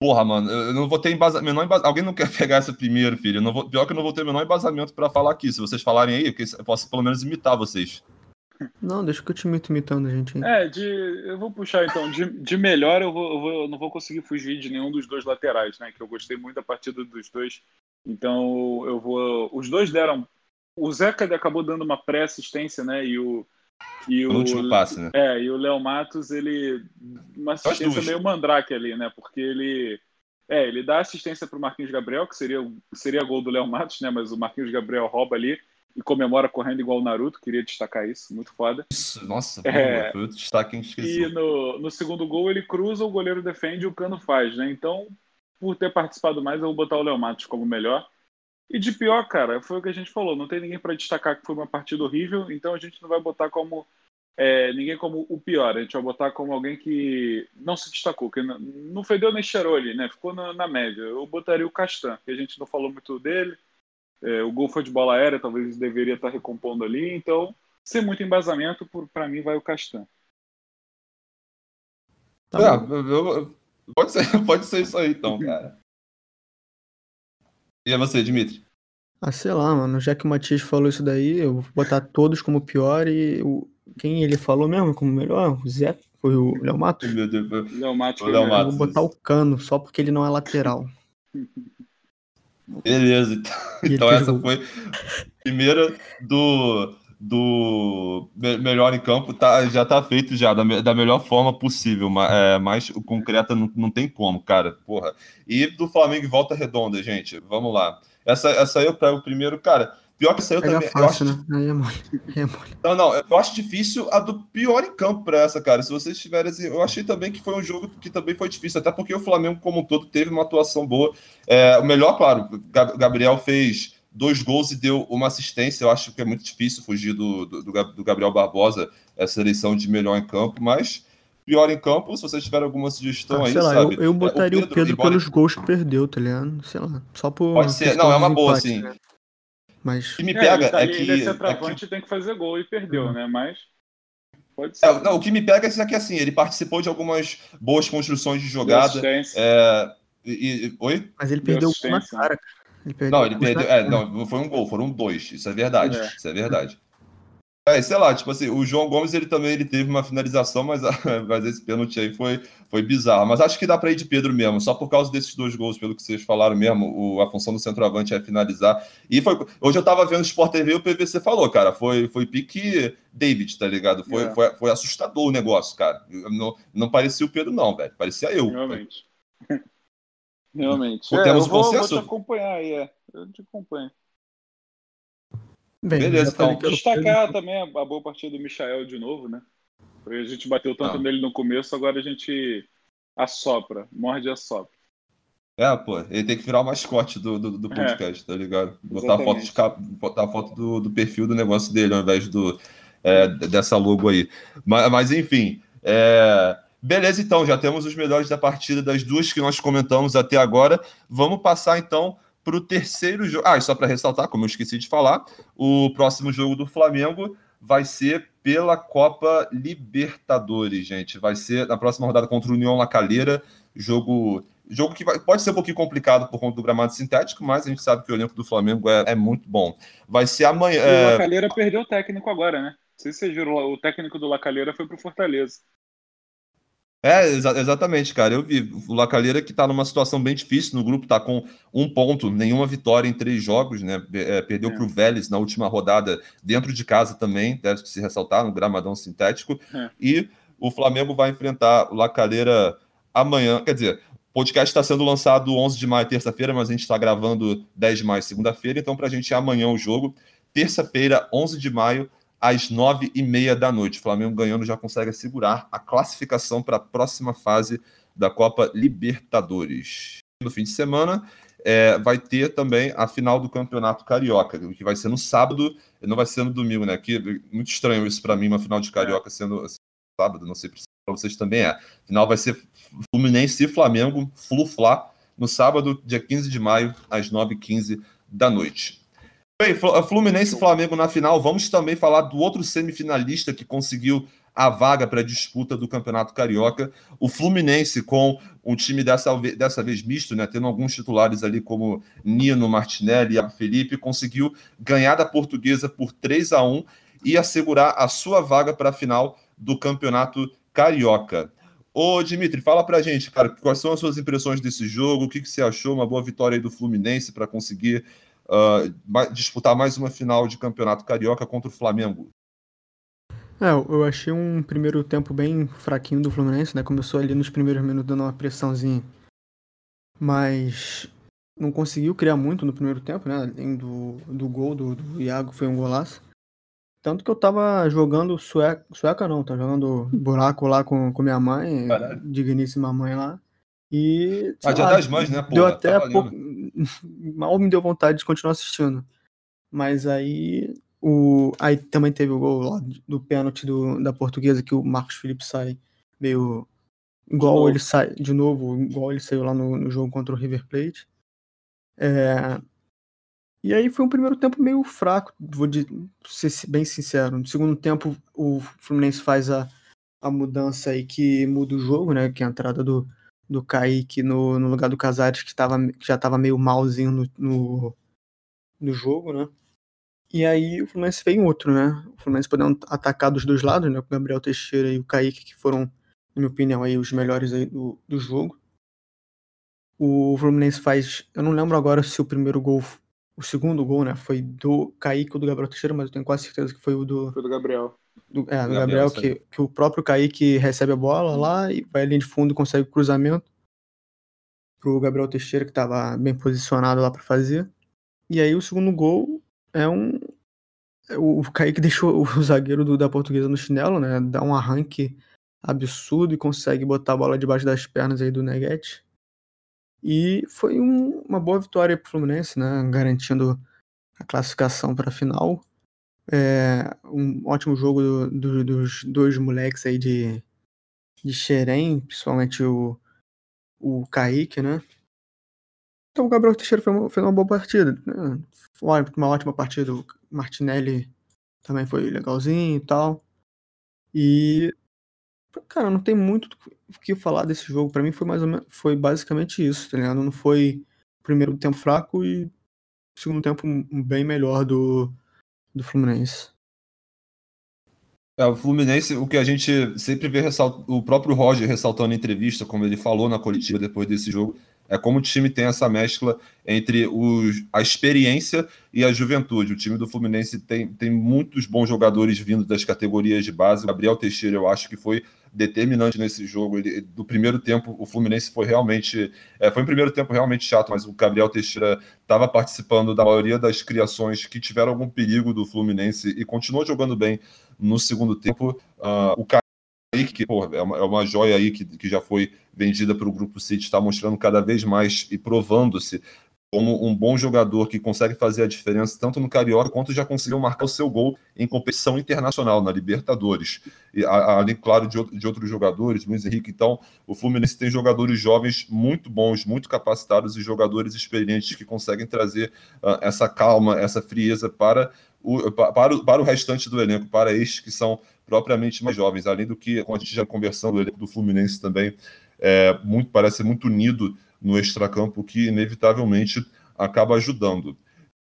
Porra, mano, eu não vou ter embasamento. Embas... Alguém não quer pegar essa primeiro, filho? Não vou... Pior que eu não vou ter o menor embasamento para falar aqui. Se vocês falarem aí, eu posso pelo menos imitar vocês. Não, deixa que eu te imito imitando a gente. É, de, eu vou puxar então. De, de melhor, eu, vou, eu, vou, eu não vou conseguir fugir de nenhum dos dois laterais, né? Que eu gostei muito da partida dos dois. Então, eu vou. Os dois deram. O Zeca acabou dando uma pré-assistência, né? E o, e o, último passe, né? É, e o Léo Matos, ele. Uma assistência meio mandrake ali, né? Porque ele. É, ele dá assistência para o Marquinhos Gabriel, que seria, seria gol do Léo Matos, né? Mas o Marquinhos Gabriel rouba ali e comemora correndo igual o Naruto. Queria destacar isso, muito foda. Isso, nossa, é, foi outro destaque esqueceu. E no, no segundo gol ele cruza, o goleiro defende e o Cano faz, né? Então, por ter participado mais, eu vou botar o Léo Matos como melhor. E de pior, cara, foi o que a gente falou. Não tem ninguém para destacar que foi uma partida horrível, então a gente não vai botar como é, ninguém como o pior. A gente vai botar como alguém que não se destacou, que não, não fedeu nem cheirou ali, né? Ficou na, na, média. Eu botaria o Castan, que a gente não falou muito dele. É, o gol foi de bola aérea, talvez deveria estar recompondo ali. Então, sem muito embasamento, para mim vai o Castan. Tá é, eu, eu, pode, ser, pode ser isso aí, então, cara. E é você, Dimitri? Ah, sei lá, mano. Já que o Matias falou isso daí, eu vou botar todos como pior e o... quem ele falou mesmo como melhor? O Zé? Foi o Léo Matos? Meu Deus. Léo Matos. Léo Matos. Vou botar o Cano, só porque ele não é lateral. Beleza, então, então essa foi a primeira do, do melhor em campo, tá, já tá feito já, da, da melhor forma possível, mas, é, mas o concreta não, não tem como, cara, porra. E do Flamengo em volta redonda, gente, vamos lá. Essa, essa aí eu pego primeiro, cara. Pior que essa aí eu também. Fácil, eu acho... né? Aí é mole. É mole. Não, não, eu acho difícil a do pior em campo para essa, cara. Se vocês tiverem. Assim, eu achei também que foi um jogo que também foi difícil, até porque o Flamengo, como um todo, teve uma atuação boa. É, o melhor, claro, Gabriel fez dois gols e deu uma assistência. Eu acho que é muito difícil fugir do, do, do Gabriel Barbosa, essa eleição de melhor em campo, mas pior em campo, se vocês tiverem alguma sugestão Ah, aí, sei lá, sabe? eu, eu É, botaria o Pedro, embora- pelos gols que perdeu, tá ligado? Sei lá, só por. Pode ser, não, é uma boa, empates, sim. né? Mas. O que me É, pega ele, tá é que. ele é é que- centroavante tem que fazer gol e perdeu, Uhum. né? Mas pode ser. é, não, o que me pega é que assim, ele participou de algumas boas construções de jogada. assistência. É, e, e- oi? Mas ele Deu perdeu o gol na assistência, cara, cara. Ele perdeu Não, ele perdeu. É, não, não foi um gol, foram dois. Isso é verdade. É. Isso é verdade. É, sei lá, tipo assim, o João Gomes ele também ele teve uma finalização, mas, mas esse pênalti aí foi, foi bizarro. Mas acho que dá pra ir de Pedro mesmo, só por causa desses dois gols, pelo que vocês falaram mesmo, o- a função do centroavante é finalizar. E foi. Hoje eu tava vendo o Sport TV e o PVC falou, cara, foi, foi pique David, tá ligado? Foi, É. foi, foi assustador o negócio, cara. Não, não parecia o Pedro, não, velho. Parecia eu. Realmente. Realmente. É, temos eu vou, vou te acompanhar aí, é. Eu te acompanho. Bem, Beleza, então. pelo Destacar também a, a boa partida do Michael de novo, né? Porque A gente bateu tanto Não. nele no começo, agora a gente assopra, morde e assopra. É, pô, ele tem que virar o mascote do, do, do podcast, tá ligado? Botar a foto, de capa- botar a foto do, do perfil do negócio dele, ao invés do, é, dessa logo aí. Mas, mas enfim, é, beleza, então, já temos os melhores da partida das duas que nós comentamos até agora. Vamos passar então para o terceiro jogo. Ah, e só para ressaltar, como eu esqueci de falar, o próximo jogo do Flamengo vai ser pela Copa Libertadores, gente. Vai ser na próxima rodada contra o União La Calera, jogo Jogo que vai- pode ser um pouquinho complicado por conta do gramado sintético, mas a gente sabe que o elenco do Flamengo é, é muito bom. Vai ser amanhã. O é, Lacalheira perdeu o técnico agora, né? Não sei se vocês viram, o técnico do Lacalheira foi pro Fortaleza. É, exa- exatamente, cara. Eu vi. O Lacalheira que tá numa situação bem difícil no grupo, tá com um ponto, nenhuma vitória em três jogos, né? É, perdeu É. pro Vélez na última rodada, dentro de casa também, deve se ressaltar, no gramadão sintético. É. E o Flamengo vai enfrentar o Lacalheira amanhã. Quer dizer, o podcast está sendo lançado 11 de maio, terça-feira, mas a gente está gravando 10 de maio, segunda-feira. Então, pra gente é amanhã o jogo. Terça-feira, 11 de maio, às nove e meia da noite. O Flamengo ganhando já consegue assegurar a classificação para a próxima fase da Copa Libertadores. No fim de semana é, vai ter também a final do Campeonato Carioca, que vai ser no sábado, não vai ser no domingo, né? Que muito estranho isso para mim, uma final de Carioca sendo assim, sábado, não sei se para vocês também é. Final vai ser Fluminense e Flamengo, Flu-Fla, no sábado, dia 15 de maio, às 9h15 da noite. Bem, Flu- Fluminense e Flamengo na final. Vamos também falar do outro semifinalista que conseguiu a vaga para a disputa do Campeonato Carioca. O Fluminense, com um time dessa, dessa vez misto, né, tendo alguns titulares ali como Nino, Martinelli e Felipe, conseguiu ganhar da Portuguesa por 3 a 1 e assegurar a sua vaga para a final do Campeonato Carioca. Ô, Dimitri, fala pra gente, cara, quais são as suas impressões desse jogo? O que, que você achou? Uma boa vitória aí do Fluminense para conseguir ma- disputar mais uma final de campeonato carioca contra o Flamengo. É, eu eu achei um primeiro tempo bem fraquinho do Fluminense, né? Começou ali nos primeiros minutos dando uma pressãozinha. Mas não conseguiu criar muito no primeiro tempo, né? Além do, do gol do, do Iago, foi um golaço. Tanto que eu tava jogando sueca, sueca não, tava jogando buraco lá com, com minha mãe, Caralho. digníssima mãe lá. E. Ah, dia das mães, né, Deu porra? até Tá pouco. Mal me deu vontade de continuar assistindo. Mas aí. O, aí também teve o gol lá do pênalti do, da portuguesa que o Marcos Felipe sai meio. Igual ele sai. De novo, igual ele saiu lá no, no jogo contra o River Plate. É, e aí foi um primeiro tempo meio fraco, vou di- ser bem sincero. No segundo tempo, o Fluminense faz a, a mudança aí que muda o jogo, né? Que é a entrada do, do Kaique no, no lugar do Casares, que, que já tava meio malzinho no, no, no jogo, né? E aí o Fluminense fez outro, né? O Fluminense podendo atacar dos dois lados, né? O Gabriel Teixeira e o Kaique, que foram, na minha opinião, aí, os melhores aí do, do jogo. O Fluminense faz. Eu não lembro agora se o primeiro gol, o segundo gol, né? Foi do Kaique ou do Gabriel Teixeira, mas eu tenho quase certeza que foi o do, Foi do Gabriel. Do, é, do Gabriel, Gabriel, que, que o próprio Kaique recebe a bola lá e vai ali de fundo e consegue o cruzamento pro Gabriel Teixeira, que estava bem posicionado lá para fazer. E aí o segundo gol é um. é O Kaique deixou o zagueiro do- da portuguesa no chinelo, né? Dá um arranque absurdo e consegue botar a bola debaixo das pernas aí do Neguete. E foi um- uma boa vitória pro Fluminense, né? Garantindo a classificação para a final. É, um ótimo jogo do- do- dos dois moleques aí de, de Xerém, principalmente o, o Kaique, né? Então o Gabriel Teixeira fez uma, fez uma boa partida. Né? Foi uma ótima partida. O Martinelli também foi legalzinho e tal. E. Cara, não tem muito o que falar desse jogo. Para mim foi mais menos, foi basicamente isso, tá ligado? Não foi primeiro tempo fraco e segundo tempo bem melhor do, do Fluminense. É, o Fluminense, o que a gente sempre vê o próprio Roger ressaltando em entrevista, como ele falou na coletiva depois desse jogo, é como o time tem essa mescla entre os, a experiência e a juventude. O time do Fluminense tem, tem muitos bons jogadores vindo das categorias de base. O Gabriel Teixeira, eu acho que foi determinante nesse jogo. Ele, do primeiro tempo, o Fluminense foi realmente. É, foi um primeiro tempo realmente chato, mas o Gabriel Teixeira estava participando da maioria das criações que tiveram algum perigo do Fluminense e continuou jogando bem no segundo tempo. Uh, o Kaique, que pô, é, uma, é uma joia aí que, que já foi vendida para o Grupo City, está mostrando cada vez mais e provando-se como um bom jogador que consegue fazer a diferença tanto no Carioca quanto já conseguiu marcar o seu gol em competição internacional, na Libertadores. E, além, claro, de, de outros jogadores, Luiz Henrique. Então, o Fluminense tem jogadores jovens muito bons, muito capacitados e jogadores experientes que conseguem trazer uh, essa calma, essa frieza para o, para, o, para o restante do elenco, para estes que são propriamente mais jovens. Além do que, como a gente já conversando, o elenco do Fluminense também é, muito, parece muito unido no extracampo, que inevitavelmente acaba ajudando.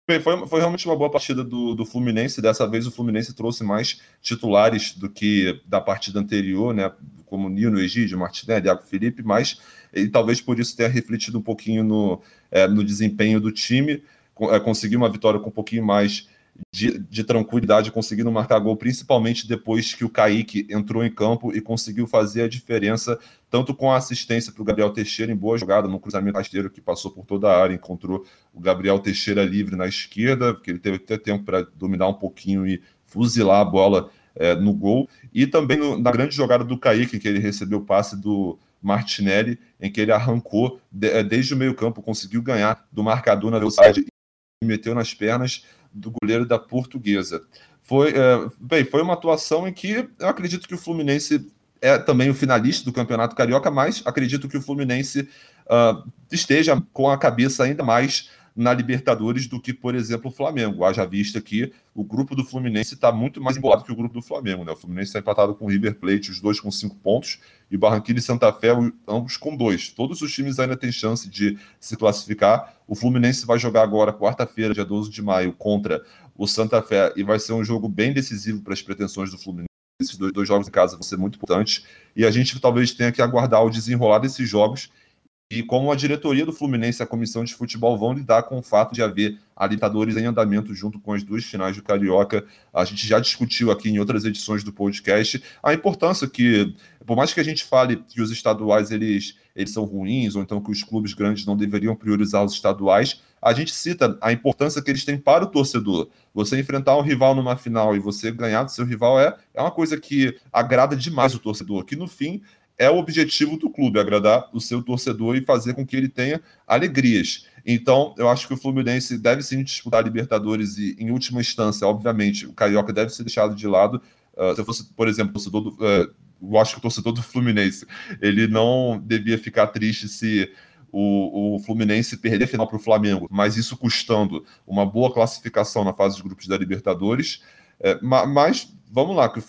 Bem, foi, foi realmente uma boa partida do, do Fluminense. Dessa vez o Fluminense trouxe mais titulares do que da partida anterior, né? Como Nino, Egídio, Martinelli, Iago Felipe, mas e talvez por isso tenha refletido um pouquinho no, é, no desempenho do time. É, conseguiu uma vitória com um pouquinho mais de, de, tranquilidade, conseguindo marcar gol, principalmente depois que o Kaique entrou em campo e conseguiu fazer a diferença, tanto com a assistência para o Gabriel Teixeira em boa jogada, no cruzamento rasteiro que passou por toda a área, encontrou o Gabriel Teixeira livre na esquerda, porque ele teve até tempo para dominar um pouquinho e fuzilar a bola é, no gol, e também no, na grande jogada do Kaique, que ele recebeu o passe do Martinelli, em que ele arrancou é, desde o meio campo, conseguiu ganhar do marcador na velocidade e meteu nas pernas, do goleiro da Portuguesa. Foi, é, bem, foi uma atuação em que eu acredito que o Fluminense é também o finalista do Campeonato Carioca, mas acredito que o Fluminense uh, esteja com a cabeça ainda mais na Libertadores do que, por exemplo, o Flamengo. Haja vista que o grupo do Fluminense está muito mais embolado que o grupo do Flamengo. Né? O Fluminense está empatado com o River Plate, os dois com cinco pontos, e Barranquilla e Santa Fé, ambos com dois. Todos os times ainda têm chance de se classificar. O Fluminense vai jogar agora, quarta-feira, dia 12 de maio, contra o Santa Fé, e vai ser um jogo bem decisivo para as pretensões do Fluminense. Esses dois, dois jogos em casa vão ser muito importantes. E a gente talvez tenha que aguardar o desenrolar desses jogos e como a diretoria do Fluminense e a comissão de futebol vão lidar com o fato de haver a Libertadores em andamento junto com as duas finais do Carioca. A gente já discutiu aqui em outras edições do podcast a importância que, por mais que a gente fale que os estaduais eles, eles são ruins, ou então que os clubes grandes não deveriam priorizar os estaduais, a gente cita a importância que eles têm para o torcedor. Você enfrentar um rival numa final e você ganhar do seu rival é, é uma coisa que agrada demais o torcedor, que no fim é o objetivo do clube, agradar o seu torcedor e fazer com que ele tenha alegrias. Então, eu acho que o Fluminense deve sim disputar a Libertadores e, em última instância, obviamente, o Carioca deve ser deixado de lado. Uh, se eu fosse, por exemplo, torcedor do, uh, eu acho que o torcedor do Fluminense, ele não devia ficar triste se o, o Fluminense perder a final para o Flamengo, mas isso custando uma boa classificação na fase de grupos da Libertadores. É, mas vamos lá, que,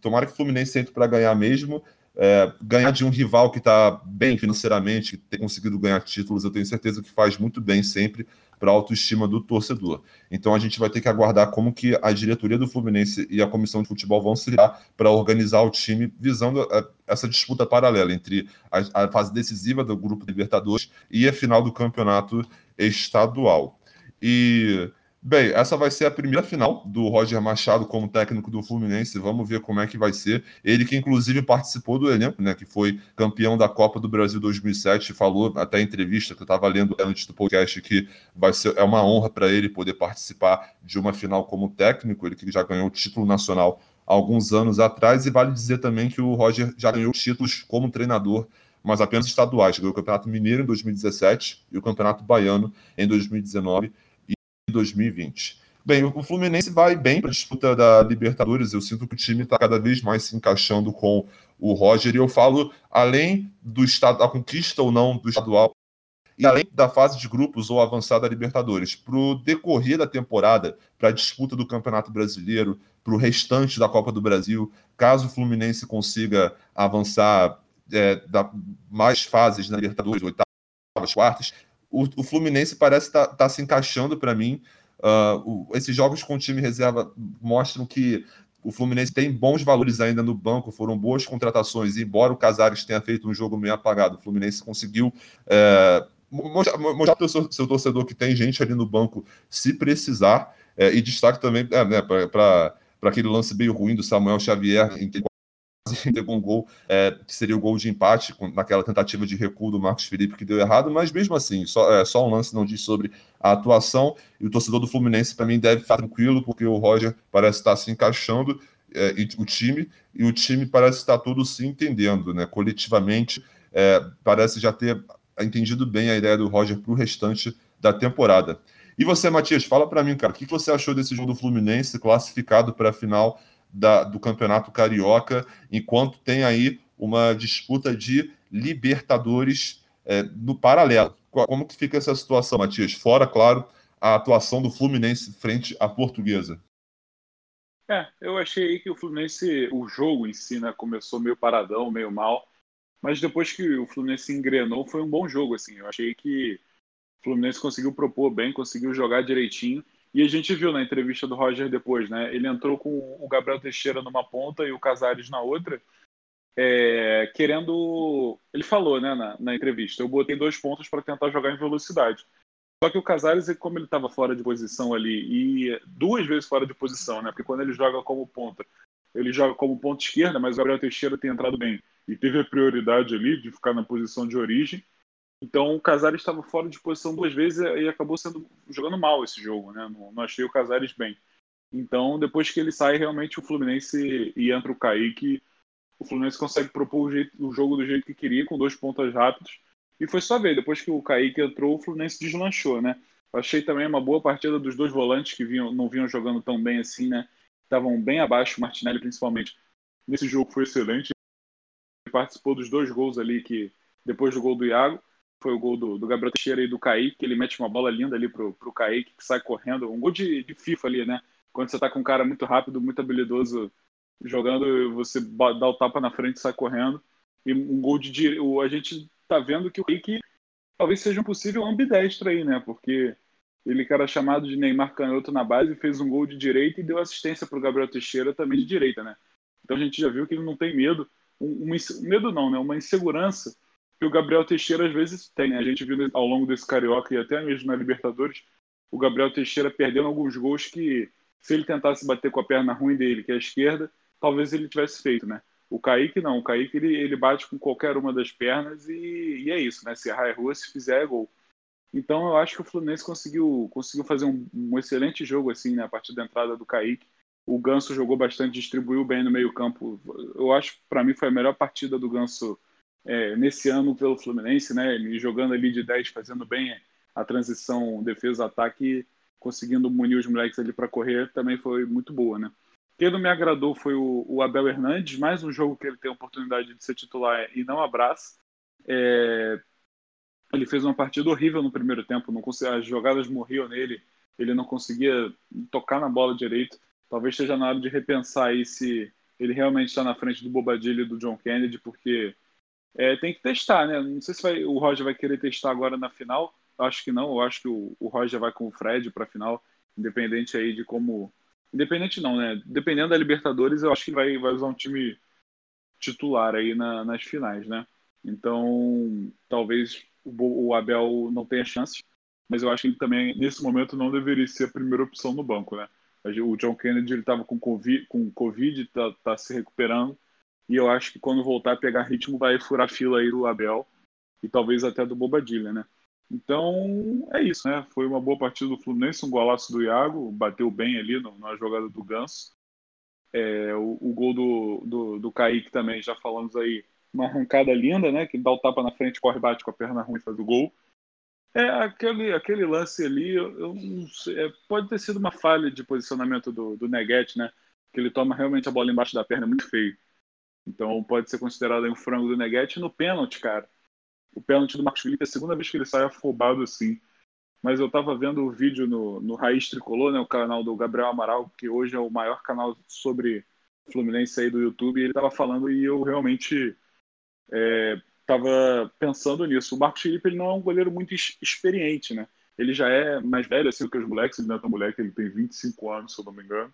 tomara que o Fluminense entre para ganhar mesmo é, ganhar de um rival que está bem financeiramente, que tem conseguido ganhar títulos, eu tenho certeza que faz muito bem sempre para a autoestima do torcedor. Então a gente vai ter que aguardar como que a diretoria do Fluminense e a comissão de futebol vão se ligar para organizar o time visando é, essa disputa paralela entre a, a fase decisiva do grupo Libertadores e a final do campeonato estadual. E Bem, essa vai ser a primeira final do Roger Machado como técnico do Fluminense. Vamos ver como é que vai ser. Ele que inclusive participou do elenco, né, que foi campeão da Copa do Brasil 2007, falou até em entrevista que eu estava lendo antes do podcast que vai ser é uma honra para ele poder participar de uma final como técnico. Ele que já ganhou o título nacional alguns anos atrás e vale dizer também que o Roger já ganhou títulos como treinador mas apenas estaduais. Ganhou o Campeonato Mineiro em 2017 e o Campeonato Baiano em 2019 2020. Bem, o Fluminense vai bem para a disputa da Libertadores. Eu sinto que o time está cada vez mais se encaixando com o Roger. E eu falo, além do estado, da conquista ou não do estadual, e além da fase de grupos ou avançada da Libertadores, para o decorrer da temporada, para a disputa do Campeonato Brasileiro, para o restante da Copa do Brasil, caso o Fluminense consiga avançar é, da, mais fases na Libertadores, oitavas, quartas, o, o Fluminense parece estar tá, tá se encaixando para mim. Uh, o, esses jogos com time reserva mostram que o Fluminense tem bons valores ainda no banco, foram boas contratações, embora o Casares tenha feito um jogo meio apagado, o Fluminense conseguiu é, mostrar, mostrar para o seu, seu, torcedor que tem gente ali no banco se precisar, é, e destaque também é, né, para aquele lance meio ruim do Samuel Xavier, em que teve um gol é, que seria o gol de empate naquela tentativa de recuo do Marcos Felipe que deu errado, mas mesmo assim, só, é, só um lance não diz sobre a atuação. E o torcedor do Fluminense, para mim, deve ficar tranquilo, porque o Roger parece estar se encaixando, é, e, o time, e o time parece estar todo se entendendo, né? Coletivamente, é, parece já ter entendido bem a ideia do Roger para o restante da temporada. E você, Matias, fala para mim, cara, o que você achou desse jogo do Fluminense classificado para a final? Da, do Campeonato Carioca, enquanto tem aí uma disputa de Libertadores é, no paralelo. Como que fica essa situação, Matias? Fora, claro, a atuação do Fluminense frente à Portuguesa. É, eu achei que o Fluminense, o jogo em si, né, começou meio paradão, meio mal, mas depois que o Fluminense engrenou, foi um bom jogo, assim. Eu achei que o Fluminense conseguiu propor bem, conseguiu jogar direitinho e a gente viu na entrevista do Roger depois, né? Ele entrou com o Gabriel Teixeira numa ponta e o Casares na outra, é, querendo. Ele falou, né, na, na, entrevista: eu botei dois pontos para tentar jogar em velocidade. Só que o Casares, como ele estava fora de posição ali, e duas vezes fora de posição, né? Porque quando ele joga como ponta, ele joga como ponta esquerda, mas o Gabriel Teixeira tem entrado bem e teve a prioridade ali de ficar na posição de origem. Então o Casares estava fora de posição duas vezes e acabou sendo jogando mal esse jogo, né? Não, não, achei o Casares bem. Então depois que ele sai, realmente o Fluminense e entra o Kaique, o Fluminense consegue propor o, jeito, o jogo do jeito que queria, com dois pontas rápidos. E foi só ver, depois que o Kaique entrou, o Fluminense deslanchou, né? Achei também uma boa partida dos dois volantes que vinham, não vinham jogando tão bem assim, né? Estavam bem abaixo, o Martinelli principalmente. Nesse jogo foi excelente. Ele participou dos dois gols ali que depois do gol do Iago foi o gol do, do Gabriel Teixeira e do Kaique, ele mete uma bola linda ali pro, pro Kaique, que sai correndo, um gol de, de FIFA ali, né? Quando você tá com um cara muito rápido, muito habilidoso jogando, você dá o tapa na frente sai correndo. E um gol de o a gente tá vendo que o Kaique talvez seja um possível ambidestro aí, né? Porque ele que era chamado de Neymar canhoto na base, fez um gol de direita e deu assistência pro Gabriel Teixeira também de direita, né? Então a gente já viu que ele não tem medo, um, um medo não, né? Uma insegurança que o Gabriel Teixeira às vezes tem. Né? A gente viu ao longo desse Carioca e até mesmo na Libertadores, o Gabriel Teixeira perdendo alguns gols que, se ele tentasse bater com a perna ruim dele, que é a esquerda, talvez ele tivesse feito, né? O Kaique não, o Kaique ele, ele bate com qualquer uma das pernas e, e é isso, né? Se errar é rua, se fizer é gol. Então eu acho que o Fluminense conseguiu, conseguiu fazer um, um excelente jogo assim, né? A partir da entrada do Kaique. O Ganso jogou bastante, distribuiu bem no meio campo. Eu acho que para mim foi a melhor partida do Ganso é, nesse ano pelo Fluminense, né? Ele jogando ali de 10, fazendo bem a transição defesa-ataque, conseguindo munir os moleques ali para correr, também foi muito boa, né? Quem não me agradou foi o, o, Abel Hernandes, mais um jogo que ele tem a oportunidade de ser titular e não abraça. É, ele fez uma partida horrível no primeiro tempo, não as jogadas morriam nele, ele não conseguia tocar na bola direito. Talvez esteja na hora de repensar aí se ele realmente está na frente do Bobadilha e do John Kennedy, porque é, tem que testar, né? Não sei se vai, o Roger vai querer testar agora na final. Acho que não. Eu acho que o, o Roger vai com o Fred para a final, independente aí de como. Independente não, né? Dependendo da Libertadores, eu acho que vai, vai usar um time titular aí na, nas finais, né? Então, talvez o, o Abel não tenha chance, mas eu acho que também, nesse momento, não deveria ser a primeira opção no banco, né? O John Kennedy estava com Covid, com Covid tá, tá se recuperando e eu acho que quando voltar a pegar ritmo, vai furar fila aí do Abel e talvez até do Bobadilha, né? Então, é isso, né? Foi uma boa partida do Fluminense, um golaço do Iago, bateu bem ali no, na jogada do Ganso. É, o, o, gol do, do, do Kaique também, já falamos aí, uma arrancada linda, né? Que dá o tapa na frente, corre, bate com a perna ruim e faz o gol. É, aquele, aquele lance ali, eu, eu sei, é, pode ter sido uma falha de posicionamento do, do Neguete, né? Que ele toma realmente a bola embaixo da perna, é muito feio. Então pode ser considerado um frango do Neguete. No pênalti, cara, o pênalti do Marcos Felipe é a segunda vez que ele sai afobado assim. Mas eu tava vendo o vídeo no, no Raiz Tricolor, né, o canal do Gabriel Amaral, que hoje é o maior canal sobre Fluminense aí do YouTube, e ele tava falando e eu realmente é, tava pensando nisso. O Marcos Felipe ele não é um goleiro muito experiente, né? Ele já é mais velho assim que os moleques, ele não é tão moleque, ele tem 25 anos, se eu não me engano.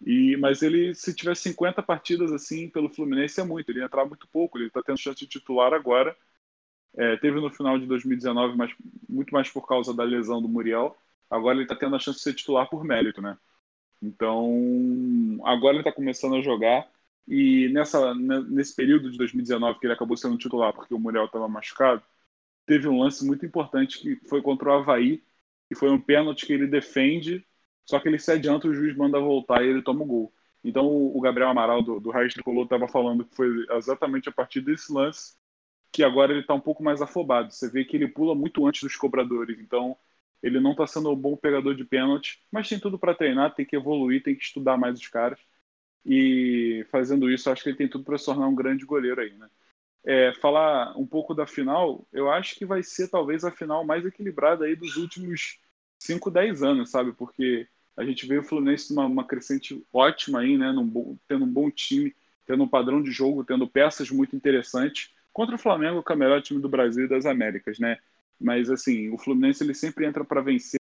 E, mas ele, se tiver 50 partidas assim pelo Fluminense, é muito. Ele ia entrar muito pouco. Ele está tendo chance de titular agora. É, teve no final de 2019, mas muito mais por causa da lesão do Muriel. Agora ele está tendo a chance de ser titular por mérito, né? Então, agora ele está começando a jogar. E nessa, nesse período de 2019, que ele acabou sendo titular porque o Muriel estava machucado, teve um lance muito importante que foi contra o Havaí, e foi um pênalti que ele defende, só que ele se adianta, o juiz manda voltar e ele toma o gol. Então o Gabriel Amaral do, do Raiz Tricolor estava falando que foi exatamente a partir desse lance que agora ele está um pouco mais afobado. Você vê que ele pula muito antes dos cobradores, então ele não está sendo um bom pegador de pênalti, mas tem tudo para treinar, tem que evoluir, tem que estudar mais os caras. E fazendo isso, acho que ele tem tudo para se tornar um grande goleiro aí, né? É, falar um pouco da final, eu acho que vai ser talvez a final mais equilibrada aí dos últimos 5, 10 anos, sabe? Porque a gente vê o Fluminense numa uma crescente ótima aí, né? Num, tendo um bom time, tendo um padrão de jogo, tendo peças muito interessantes contra o Flamengo, que é o melhor time do Brasil e das Américas, né? Mas assim, o Fluminense ele sempre entra para vencer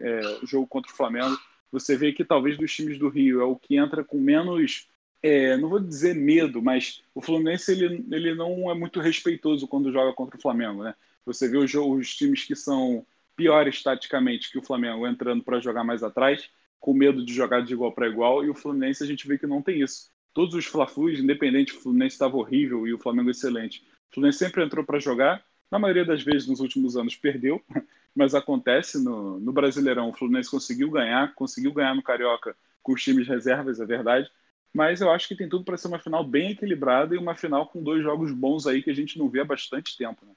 é, o jogo contra o Flamengo. Você vê que talvez dos times do Rio é o que entra com menos, é, não vou dizer medo, mas o Fluminense ele, ele não é muito respeitoso quando joga contra o Flamengo, né? Você vê os, os times que são piores taticamente que o Flamengo entrando para jogar mais atrás, com medo de jogar de igual para igual, e o Fluminense a gente vê que não tem isso todos os Fla-Flus, independente, o Fluminense estava horrível e o Flamengo excelente. O Fluminense sempre entrou para jogar, na maioria das vezes nos últimos anos perdeu, mas acontece no, no Brasileirão. O Fluminense conseguiu ganhar, conseguiu ganhar no Carioca com os times reservas, é verdade. Mas eu acho que tem tudo para ser uma final bem equilibrada e uma final com dois jogos bons aí que a gente não vê há bastante tempo. Né?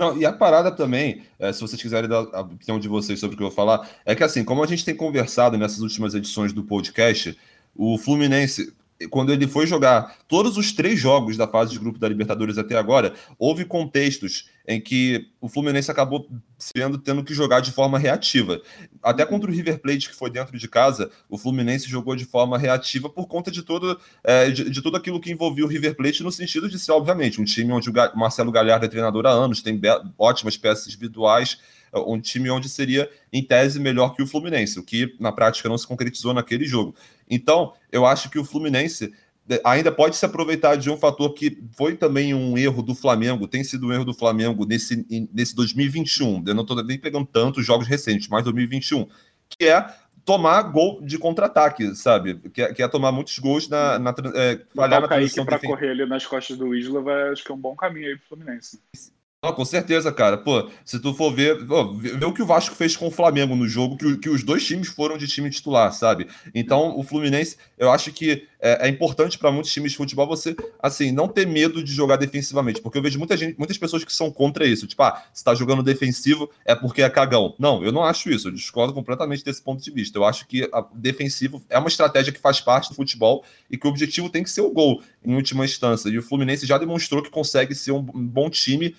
Não, e a parada também, é, se vocês quiserem dar a opinião de vocês sobre o que eu vou falar, é que assim, como a gente tem conversado nessas últimas edições do podcast, o Fluminense, quando ele foi jogar todos os três jogos da fase de grupo da Libertadores até agora, houve contextos em que o Fluminense acabou sendo tendo que jogar de forma reativa. Até contra o River Plate, que foi dentro de casa, o Fluminense jogou de forma reativa por conta de todo, é, de, de, tudo aquilo que envolvia o River Plate, no sentido de ser, obviamente, um time onde o Marcelo Galhardo é treinador há anos, tem ótimas peças individuais um time onde seria, em tese, melhor que o Fluminense, o que na prática não se concretizou naquele jogo. Então, eu acho que o Fluminense é, ainda pode se aproveitar de um fator que foi também um erro do Flamengo, tem sido um erro do Flamengo nesse, nesse 2021. Eu não estou nem pegando tantos jogos recentes, mas 2021, que é tomar gol de contra-ataque, sabe? Que é, que é, tomar muitos gols na, na é, falhar na transição para correr ali nas costas do Isla, vai, acho que é um bom caminho aí pro Fluminense. Ah, com certeza, cara. Pô, se tu for ver, pô, ver o que o Vasco fez com o Flamengo no jogo, que, que os dois times foram de time titular, sabe? Então, o Fluminense, eu acho que é, é importante para muitos times de futebol você, assim, não ter medo de jogar defensivamente, porque eu vejo muita gente, muitas pessoas que são contra isso. Tipo, ah, se tá jogando defensivo é porque é cagão. Não, eu não acho isso. Eu discordo completamente desse ponto de vista. Eu acho que a, defensivo é uma estratégia que faz parte do futebol e que o objetivo tem que ser o gol, em última instância. E o Fluminense já demonstrou que consegue ser um bom time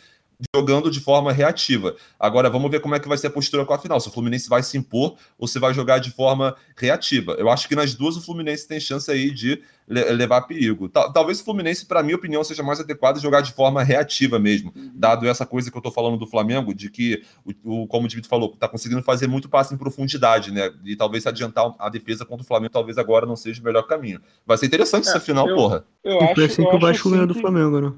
jogando de forma reativa. Agora vamos ver como é que vai ser a postura com a final. Se o Fluminense vai se impor ou se vai jogar de forma reativa. Eu acho que nas duas o Fluminense tem chance aí de levar perigo. Talvez o Fluminense, para minha opinião, seja mais adequado jogar de forma reativa mesmo, uhum. dado essa coisa que eu estou falando do Flamengo, de que, o, como o David falou, está conseguindo fazer muito passe em profundidade, né? E talvez adiantar a defesa contra o Flamengo, talvez agora não seja o melhor caminho. Vai ser interessante é, essa final, eu, porra. Eu acho, assim que o Vasco ganhou do Flamengo, né?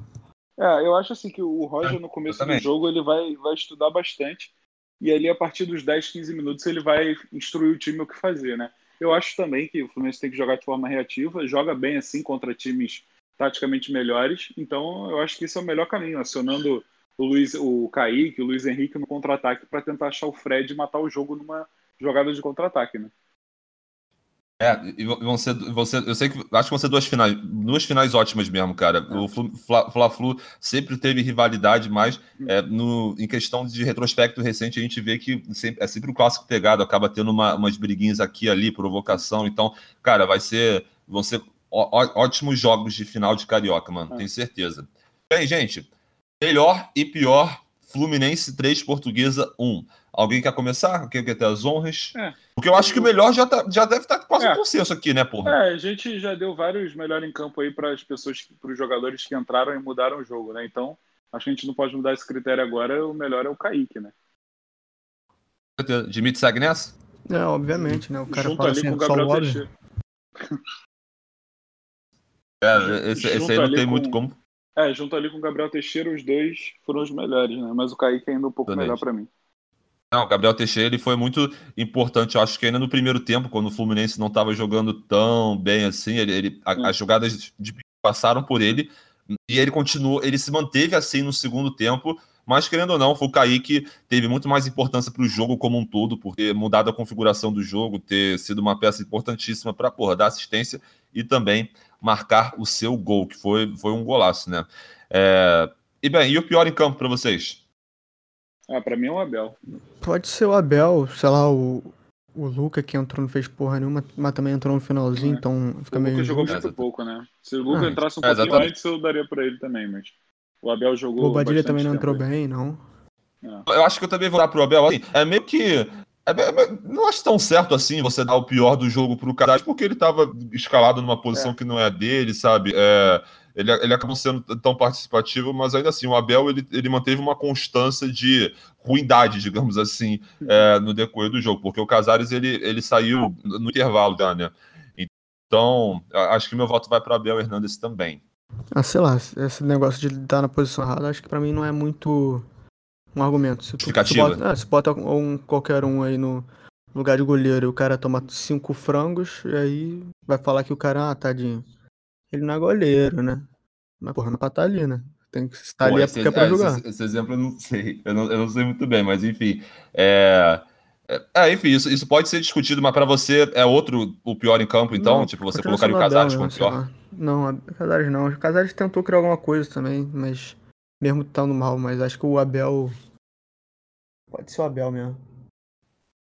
É, eu acho assim que o Roger no começo do jogo ele vai, vai estudar bastante e ali a partir dos 10, 15 minutos ele vai instruir o time o que fazer, né? Eu acho também que o Fluminense tem que jogar de forma reativa, joga bem assim contra times taticamente melhores, então eu acho que esse é o melhor caminho, acionando o Luiz, o Kaique, o Luiz Henrique no contra-ataque para tentar achar o Fred e matar o jogo numa jogada de contra-ataque, né? É, e vão ser, vão ser, eu sei que acho que vão ser duas finais, duas finais ótimas mesmo, cara. É. O Fla-Flu sempre teve rivalidade, mas é, no, em questão de retrospecto recente a gente vê que sempre, é sempre o um clássico pegado, acaba tendo uma, umas briguinhas aqui ali, provocação. Então, cara, vai ser, vão ser ó, ótimos jogos de final de carioca, mano, é. tenho certeza. Bem, gente, melhor e pior Fluminense 3, Portuguesa 1. Alguém quer começar? Quem quer ter as honras? É. Porque eu acho que o melhor já, tá, já deve estar tá quase é. um consenso aqui, né, porra? É, a gente já deu vários melhores em campo aí para as pessoas, para os jogadores que entraram e mudaram o jogo, né? Então, acho que a gente não pode mudar esse critério agora. O melhor é o Kaique, né? Dimitri segue nessa? É, obviamente, né? O cara Junto fala ali assim, com o Gabriel Teixeira. É, esse, esse aí não tem com... muito como é, junto ali com o Gabriel Teixeira, os dois foram os melhores, né? Mas o Kaique ainda um pouco Exatamente. melhor para mim. Não, o Gabriel Teixeira ele foi muito importante. Eu acho que ainda no primeiro tempo, quando o Fluminense não estava jogando tão bem assim, ele, ele a, as jogadas de passaram por ele e ele continuou, ele se manteve assim no segundo tempo. Mas, querendo ou não, foi o Kaique teve muito mais importância para o jogo como um todo, por ter mudado a configuração do jogo, ter sido uma peça importantíssima para dar assistência e também marcar o seu gol, que foi, foi um golaço, né? É... E bem, e o pior em campo para vocês? Ah, para mim é o Abel. Pode ser o Abel, sei lá, o, o Luca que entrou não fez porra nenhuma, mas também entrou no finalzinho, é. então fica o meio. O Luca jogou muito pouco, né? Se o Luca ah, entrasse um é, pouquinho exatamente. antes, eu daria para ele também, mas o Abel jogou. O Bobadilha também não entrou bem, não. É. Eu acho que eu também vou dar pro Abel. Assim, é meio que é, é, não acho tão certo assim você dar o pior do jogo pro Casares, porque ele estava escalado numa posição é. que não é a dele, sabe? É, ele, ele acabou sendo tão participativo, mas ainda assim, o Abel ele, ele manteve uma constância de ruindade, digamos assim, é, no decorrer do jogo, porque o Casares ele, ele saiu no intervalo já, né? Então, acho que meu voto vai para Abel Hernandes também. Ah, sei lá, esse negócio de estar na posição errada, acho que para mim não é muito um argumento. Se tu, se bota, é, se bota um, qualquer um aí no lugar de goleiro e o cara toma cinco frangos, e aí vai falar que o cara, ah, tadinho. Ele não é goleiro, né? Mas, porra, não pra estar ali, né? Tem que estar Pô, ali é esse, é pra é, jogar. Esse, esse, exemplo eu não sei. Eu não, eu não sei muito bem, mas enfim. É. É, é enfim, isso, isso pode ser discutido, mas para você é outro o pior em campo, então? Não, tipo, você colocaria o Casares como pior? Não, o Casares não. O Casares tentou criar alguma coisa também, mas mesmo estando mal, mas acho que o Abel. Pode ser o Abel mesmo.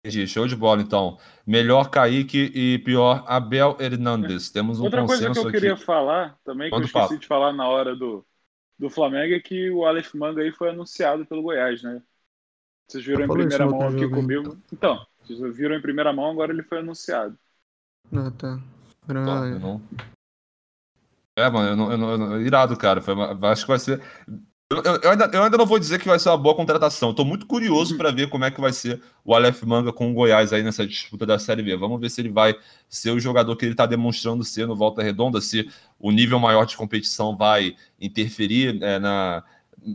Entendi, show de bola então. Melhor Kaique e pior Abel Hernandes. Temos um Outra coisa que eu aqui. queria falar também, que eu esqueci papo. de falar na hora do, do Flamengo, é que o Aleph Manga aí foi anunciado pelo Goiás, né? Vocês viram em primeira mão aqui comigo. Então. então, vocês viram em primeira mão, agora ele foi anunciado. Ah, tá. Não, É, mano, eu não, eu não, eu não, irado, cara. Foi, acho que vai ser. Eu, eu, ainda, eu ainda não vou dizer que vai ser uma boa contratação. Estou muito curioso uhum. para ver como é que vai ser o Aleph Manga com o Goiás aí nessa disputa da Série B. Vamos ver se ele vai ser o jogador que ele está demonstrando ser no Volta Redonda, se o nível maior de competição vai interferir é, na,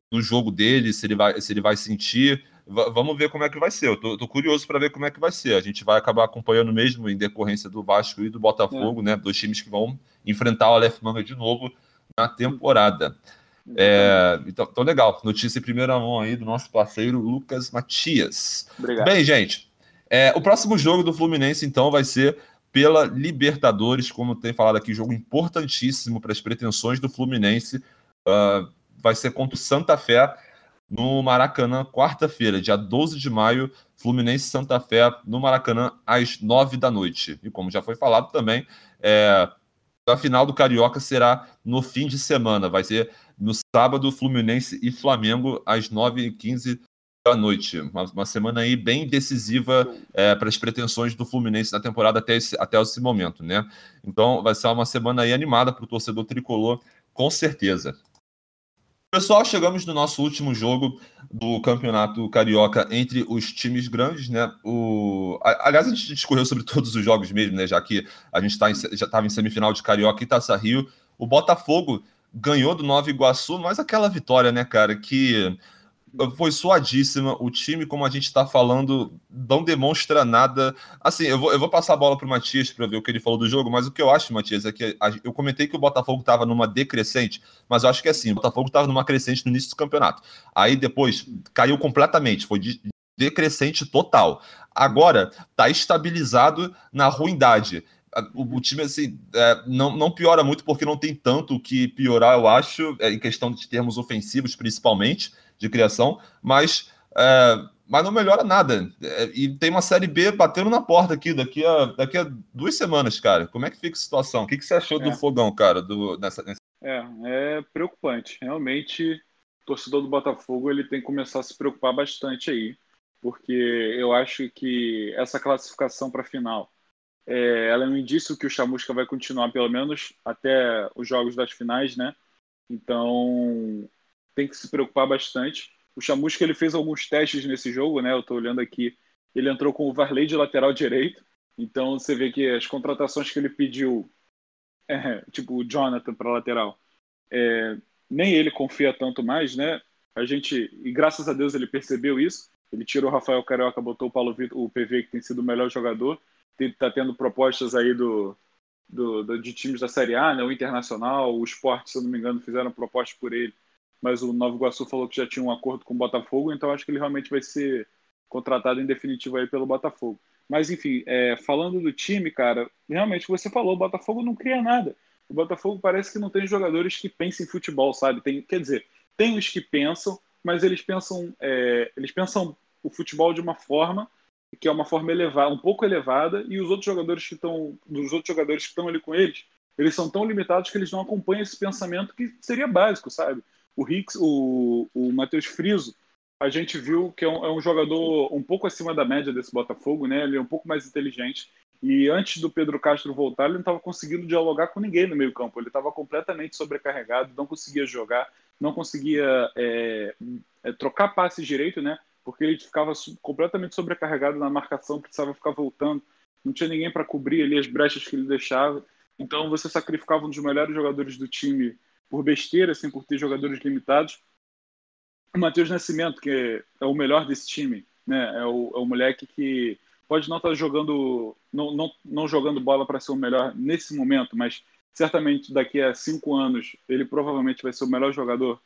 no jogo dele, se ele vai, se ele vai sentir. V vamos ver como é que vai ser. Eu tô, tô curioso para ver como é que vai ser. A gente vai acabar acompanhando mesmo em decorrência do Vasco e do Botafogo, é. né? Dois times que vão enfrentar o Aleph Manga de novo na temporada. É, então, então, legal. Notícia em primeira mão aí do nosso parceiro Lucas Matias. Obrigado. Bem, gente, é, o próximo jogo do Fluminense, então, vai ser pela Libertadores, como tem falado aqui, jogo importantíssimo para as pretensões do Fluminense. Uh, vai ser contra o Santa Fé no Maracanã, quarta-feira, dia 12 de maio, Fluminense Santa Fé no Maracanã, às 9 da noite. E como já foi falado também, é, a final do Carioca será no fim de semana, vai ser no sábado, Fluminense e Flamengo, às 9h15 da noite. Uma, uma semana aí bem decisiva é, para as pretensões do Fluminense na temporada até esse, até esse momento, né? Então vai ser uma semana aí animada para o torcedor tricolor, com certeza. Pessoal, chegamos no nosso último jogo do Campeonato Carioca entre os times grandes, né? O... Aliás, a gente discorreu sobre todos os jogos mesmo, né? Já que a gente tá em... já estava em semifinal de Carioca e Taça Rio. O Botafogo ganhou do Nova Iguaçu, mas aquela vitória, né, cara, que foi suadíssima. O time, como a gente está falando, não demonstra nada. Assim, eu vou, eu vou passar a bola para o Matias para ver o que ele falou do jogo, mas o que eu acho, Matias, é que a, eu comentei que o Botafogo estava numa decrescente, mas eu acho que é assim: o Botafogo estava numa crescente no início do campeonato. Aí depois caiu completamente, foi de, decrescente total. Agora está estabilizado na ruindade o, o, time assim é, não, não piora muito porque não tem tanto que piorar, eu acho, é, em questão de termos ofensivos, principalmente, de criação, mas, é, mas não melhora nada. É, e tem uma série B batendo na porta aqui daqui a, daqui a duas semanas, cara. Como é que fica a situação? O que, que você achou do é. fogão, cara, do, nessa, nessa... É, é preocupante. Realmente, o torcedor do Botafogo ele tem que começar a se preocupar bastante aí, porque eu acho que essa classificação para a final é, ela é um indício que o Chamusca vai continuar pelo menos até os jogos das finais, né? Então tem que se preocupar bastante. O Chamusca ele fez alguns testes nesse jogo, né? Eu estou olhando aqui. Ele entrou com o Varley de lateral direito. Então você vê que as contratações que ele pediu, é, tipo o Jonathan para lateral, é, nem ele confia tanto mais, né? A gente e graças a Deus ele percebeu isso. Ele tirou o Rafael Carioca, botou o Paulo Vitor, o PV que tem sido o melhor jogador está tendo propostas aí do, do, do, de times da Série A, né? o Internacional, o Sport, se eu não me engano, fizeram propostas por ele, mas o Nova Iguaçu falou que já tinha um acordo com o Botafogo, então acho que ele realmente vai ser contratado em definitivo aí pelo Botafogo. Mas enfim, é, falando do time, cara, realmente você falou, o Botafogo não cria nada. O Botafogo parece que não tem jogadores que pensem em futebol, sabe? Tem, quer dizer, tem os que pensam, mas eles pensam, é, eles pensam o futebol de uma forma que é uma forma elevada, um pouco elevada, e os outros jogadores que estão, dos outros jogadores que estão ali com eles, eles são tão limitados que eles não acompanham esse pensamento que seria básico, sabe? O Hicks, o, o Matheus Friso, a gente viu que é um, é um, jogador um pouco acima da média desse Botafogo, né? Ele é um pouco mais inteligente. E antes do Pedro Castro voltar, ele não estava conseguindo dialogar com ninguém no meio campo. Ele estava completamente sobrecarregado, não conseguia jogar, não conseguia é, é, trocar passes direito, né? Porque ele ficava completamente sobrecarregado na marcação, precisava ficar voltando, não tinha ninguém para cobrir ali as brechas que ele deixava. Então você sacrificava um dos melhores jogadores do time por besteira, assim, por ter jogadores limitados. O Matheus Nascimento, que é o melhor desse time, né? É o, é o moleque que pode não estar tá jogando, não, não, não jogando bola para ser o melhor nesse momento, mas certamente daqui a cinco anos ele provavelmente vai ser o melhor jogador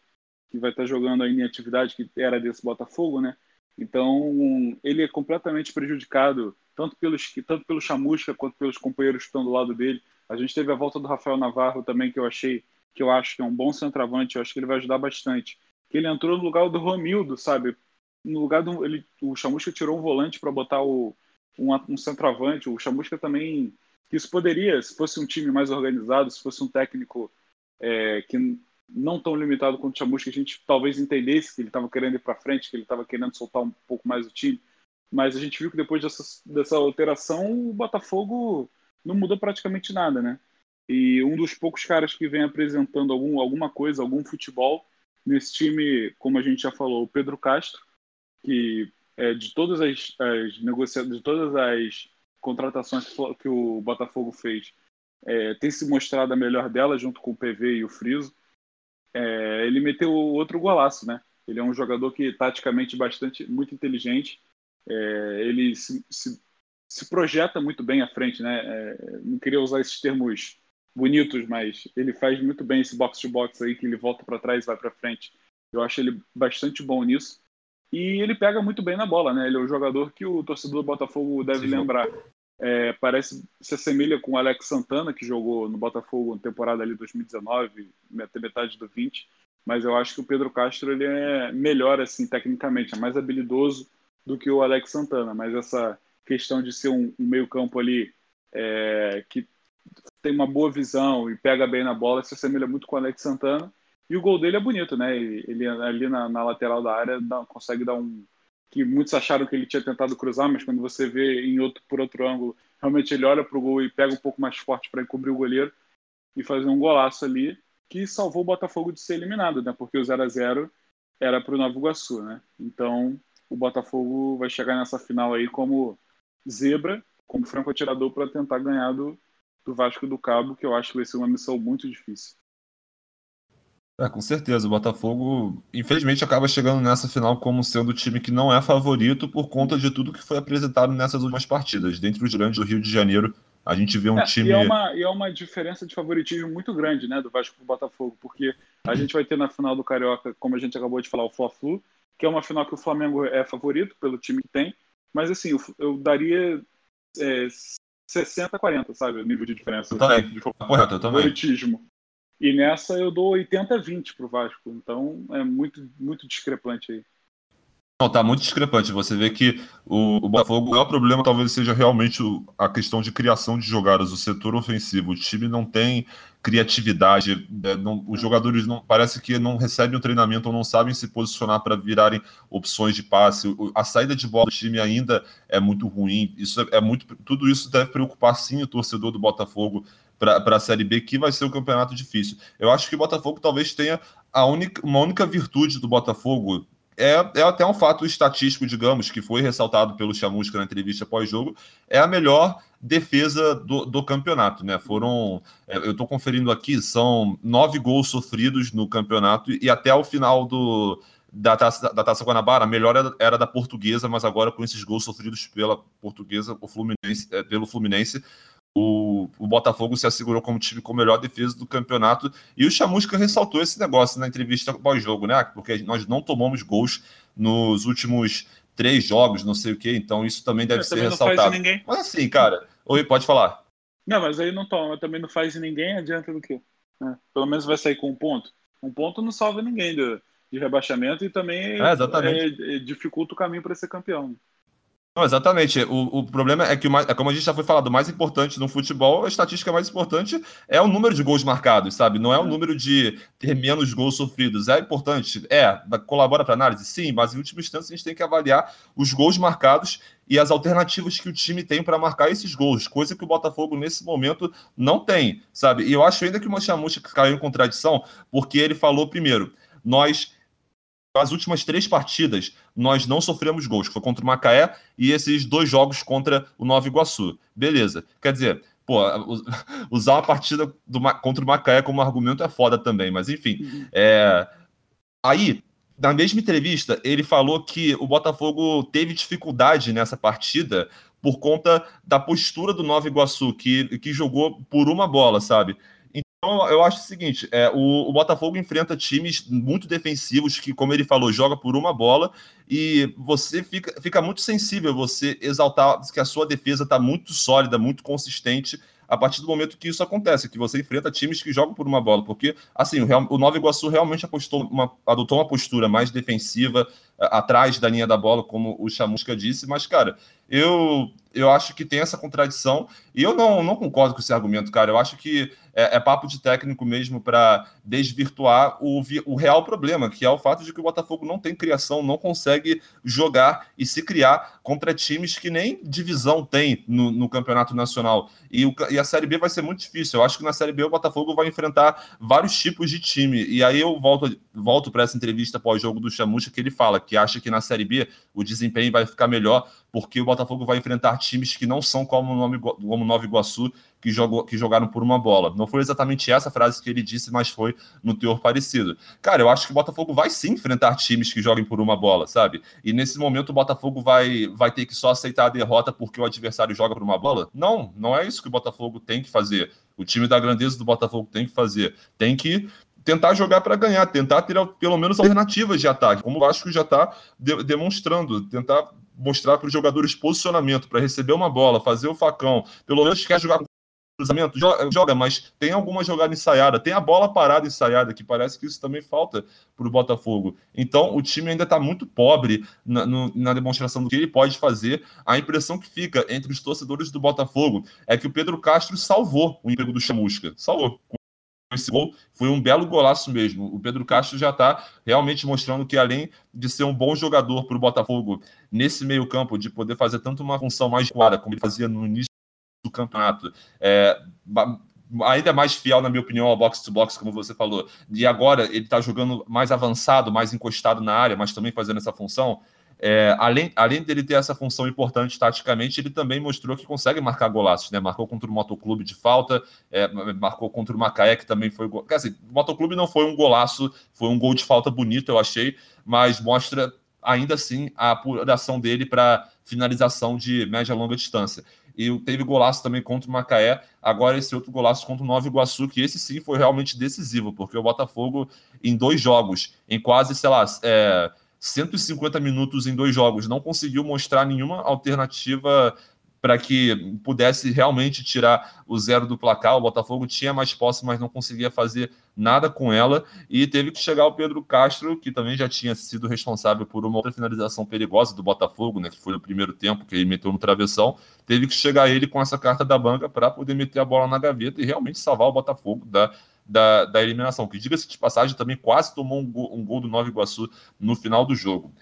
que vai estar jogando aí em atividade que era desse Botafogo, né? Então ele é completamente prejudicado tanto pelos tanto pelo Chamusca quanto pelos companheiros que estão do lado dele. A gente teve a volta do Rafael Navarro também que eu achei que eu acho que é um bom centroavante, eu acho que ele vai ajudar bastante. Que ele entrou no lugar do Romildo, sabe? No lugar do ele, o Chamusca tirou um volante para botar o um, um centroavante. O Chamusca também isso poderia, se fosse um time mais organizado, se fosse um técnico é, que não tão limitado quanto o Chamusca, a gente talvez entendesse que ele estava querendo ir para frente, que ele estava querendo soltar um pouco mais o time. Mas a gente viu que depois dessa, dessa alteração, o Botafogo não mudou praticamente nada, né? E um dos poucos caras que vem apresentando algum, alguma coisa, algum futebol nesse time, como a gente já falou, o Pedro Castro, que é, de todas as, as negociações, de todas as contratações que o Botafogo fez, é, tem se mostrado a melhor dela, junto com o PV e o Friso é, ele meteu outro golaço, né? Ele é um jogador que taticamente bastante muito inteligente. É, ele se, se, se, projeta muito bem à frente, né? É, não queria usar esses termos bonitos, mas ele faz muito bem esse box to box aí que ele volta para trás e vai para frente. Eu acho ele bastante bom nisso. E ele pega muito bem na bola, né? Ele é um jogador que o torcedor do Botafogo deve Sim, lembrar. É, parece se assemelha com o Alex Santana, que jogou no Botafogo na temporada ali 2019, até metade do 20. Mas eu acho que o Pedro Castro ele é melhor assim tecnicamente, é mais habilidoso do que o Alex Santana. Mas essa questão de ser um, um meio-campo ali é, que tem uma boa visão e pega bem na bola se assemelha muito com o Alex Santana. E o gol dele é bonito, né? Ele ali na, na lateral da área dá, consegue dar um, que muitos acharam que ele tinha tentado cruzar, mas quando você vê em outro, por outro ângulo, realmente ele olha para o gol e pega um pouco mais forte para encobrir o goleiro e fazer um golaço ali que salvou o Botafogo de ser eliminado, né? Porque o 0 a 0 era para o Nova Iguaçu, né? Então o Botafogo vai chegar nessa final aí como zebra, como franco atirador para tentar ganhar do, do Vasco do Cabo, que eu acho que vai ser uma missão muito difícil. É, com certeza. O Botafogo, infelizmente, acaba chegando nessa final como sendo o time que não é favorito por conta de tudo que foi apresentado nessas últimas partidas. Dentre os grandes do Rio de Janeiro, a gente vê um é, time. E é, uma, e é uma diferença de favoritismo muito grande, né, do Vasco pro Botafogo, porque a gente vai ter na final do Carioca, como a gente acabou de falar, o Fla-Flu, que é uma final que o Flamengo é favorito pelo time que tem, mas assim, eu, eu daria é, 60 40, sabe? O nível de diferença. Eu também. De Correto, eu também. favoritismo. E nessa eu dou 80 20 pro Vasco. Então é muito, muito discrepante aí. Não, tá muito discrepante. Você vê que o, o Botafogo, o maior problema talvez seja realmente o, a questão de criação de jogadas, o setor ofensivo. O time não tem criatividade, é, não, os jogadores não parece que não recebem o treinamento ou não sabem se posicionar para virarem opções de passe. A saída de bola do time ainda é muito ruim. Isso é, é muito, tudo isso deve preocupar sim o torcedor do Botafogo para a Série B, que vai ser um campeonato difícil. Eu acho que o Botafogo talvez tenha a única, uma única virtude do Botafogo é, é até um fato estatístico, digamos, que foi ressaltado pelo Chamusca na entrevista pós-jogo, é a melhor defesa do, do campeonato, né? Foram, é, eu estou conferindo aqui, são nove gols sofridos no campeonato e até o final do, da taça, da taça Guanabara, a melhor era, era, da portuguesa, mas agora com esses gols sofridos pela portuguesa, o Fluminense, é, pelo Fluminense, o, o, Botafogo se assegurou como time com melhor defesa do campeonato. E o Chamusca ressaltou esse negócio na entrevista pós-jogo, né? Porque nós não tomamos gols nos últimos três jogos, não sei o que, então isso também deve ser ressaltado. Mas assim, cara, oi, pode falar. Não, mas aí não toma, também não faz ninguém, adianta do quê? É, pelo menos vai sair com um ponto. Um ponto não salva ninguém do, de rebaixamento e também é, é, dificulta o caminho para ser campeão. Não, exatamente. O, o problema é que, é como a gente já foi falado, o mais importante no futebol, a estatística mais importante é o número de gols marcados, sabe? Não é o é. número de ter menos gols sofridos. É importante, é, colabora para análise, sim, mas em última instância a gente tem que avaliar os gols marcados e as alternativas que o time tem para marcar esses gols, coisa que o Botafogo nesse momento não tem, sabe? E eu acho ainda que o Manchamucha caiu em contradição, porque ele falou primeiro, nós as últimas três partidas, nós não sofremos gols, que foi contra o Macaé e esses dois jogos contra o Nova Iguaçu. Beleza. Quer dizer, pô, usar uma partida do, contra o Macaé como argumento é foda também, mas enfim. Uhum. É... Aí, na mesma entrevista, ele falou que o Botafogo teve dificuldade nessa partida por conta da postura do Nova Iguaçu, que, que jogou por uma bola, sabe? Então, eu acho o seguinte: é, o, o, Botafogo enfrenta times muito defensivos que, como ele falou, joga por uma bola e você fica, fica muito sensível você exaltar que a sua defesa está muito sólida, muito consistente a partir do momento que isso acontece, que você enfrenta times que jogam por uma bola, porque assim o, Real, o Nova Iguaçu realmente apostou uma, adotou uma postura mais defensiva atrás da linha da bola, como o Chamusca disse, mas cara, eu eu acho que tem essa contradição e eu não, não concordo com esse argumento, cara. Eu acho que é, é papo de técnico mesmo para desvirtuar o, o real problema, que é o fato de que o Botafogo não tem criação, não consegue jogar e se criar contra times que nem divisão tem no, no Campeonato Nacional. E, o, e a Série B vai ser muito difícil. Eu acho que na Série B o Botafogo vai enfrentar vários tipos de time. E aí eu volto, volto para essa entrevista pós-jogo do Chamucha, que ele fala que acha que na Série B o desempenho vai ficar melhor porque o Botafogo vai enfrentar times que não são como o nome, como Nova Iguaçu, que, jogou, que jogaram por uma bola. Não foi exatamente essa frase que ele disse, mas foi no teor parecido. Cara, eu acho que o Botafogo vai sim enfrentar times que joguem por uma bola, sabe? E nesse momento o Botafogo vai, vai ter que só aceitar a derrota porque o adversário joga por uma bola? Não, não é isso que o Botafogo tem que fazer. O time da grandeza do Botafogo tem que fazer. Tem que tentar jogar para ganhar, tentar ter pelo menos alternativas de ataque, como o Vasco já está de demonstrando, tentar mostrar para os jogadores posicionamento, para receber uma bola, fazer o facão, pelo menos quer jogar cruzamento, joga, mas tem alguma jogada ensaiada, tem a bola parada ensaiada, que parece que isso também falta para o Botafogo. Então, o time ainda está muito pobre na, no, na, demonstração do que ele pode fazer. A impressão que fica entre os torcedores do Botafogo é que o Pedro Castro salvou o emprego do Chamusca. Salvou esse gol foi um belo golaço mesmo. O Pedro Castro já está realmente mostrando que, além de ser um bom jogador para o Botafogo nesse meio-campo, de poder fazer tanto uma função mais clara como ele fazia no início do campeonato, é, ainda mais fiel, na minha opinião, ao box-to-box, como você falou. E agora ele está jogando mais avançado, mais encostado na área, mas também fazendo essa função. É, além, além dele ter essa função importante taticamente, ele também mostrou que consegue marcar golaços, né? Marcou contra o Motoclube de falta, é, marcou contra o Macaé, que também foi. Quer dizer, o Motoclube não foi um golaço, foi um gol de falta bonito, eu achei, mas mostra ainda assim a apuração dele para finalização de média longa distância. E teve golaço também contra o Macaé, agora esse outro golaço contra o Nova Iguaçu, que esse sim foi realmente decisivo, porque o Botafogo, em dois jogos, em quase, sei lá, é, 150 minutos em dois jogos, não conseguiu mostrar nenhuma alternativa para que pudesse realmente tirar o zero do placar. O Botafogo tinha mais posse, mas não conseguia fazer nada com ela e teve que chegar o Pedro Castro, que também já tinha sido responsável por uma outra finalização perigosa do Botafogo, né, que foi no primeiro tempo que ele meteu no travessão. Teve que chegar ele com essa carta da banca para poder meter a bola na gaveta e realmente salvar o Botafogo da da, da eliminação, que diga-se de passagem também quase tomou um gol, um gol do Nova Iguaçu no final do jogo.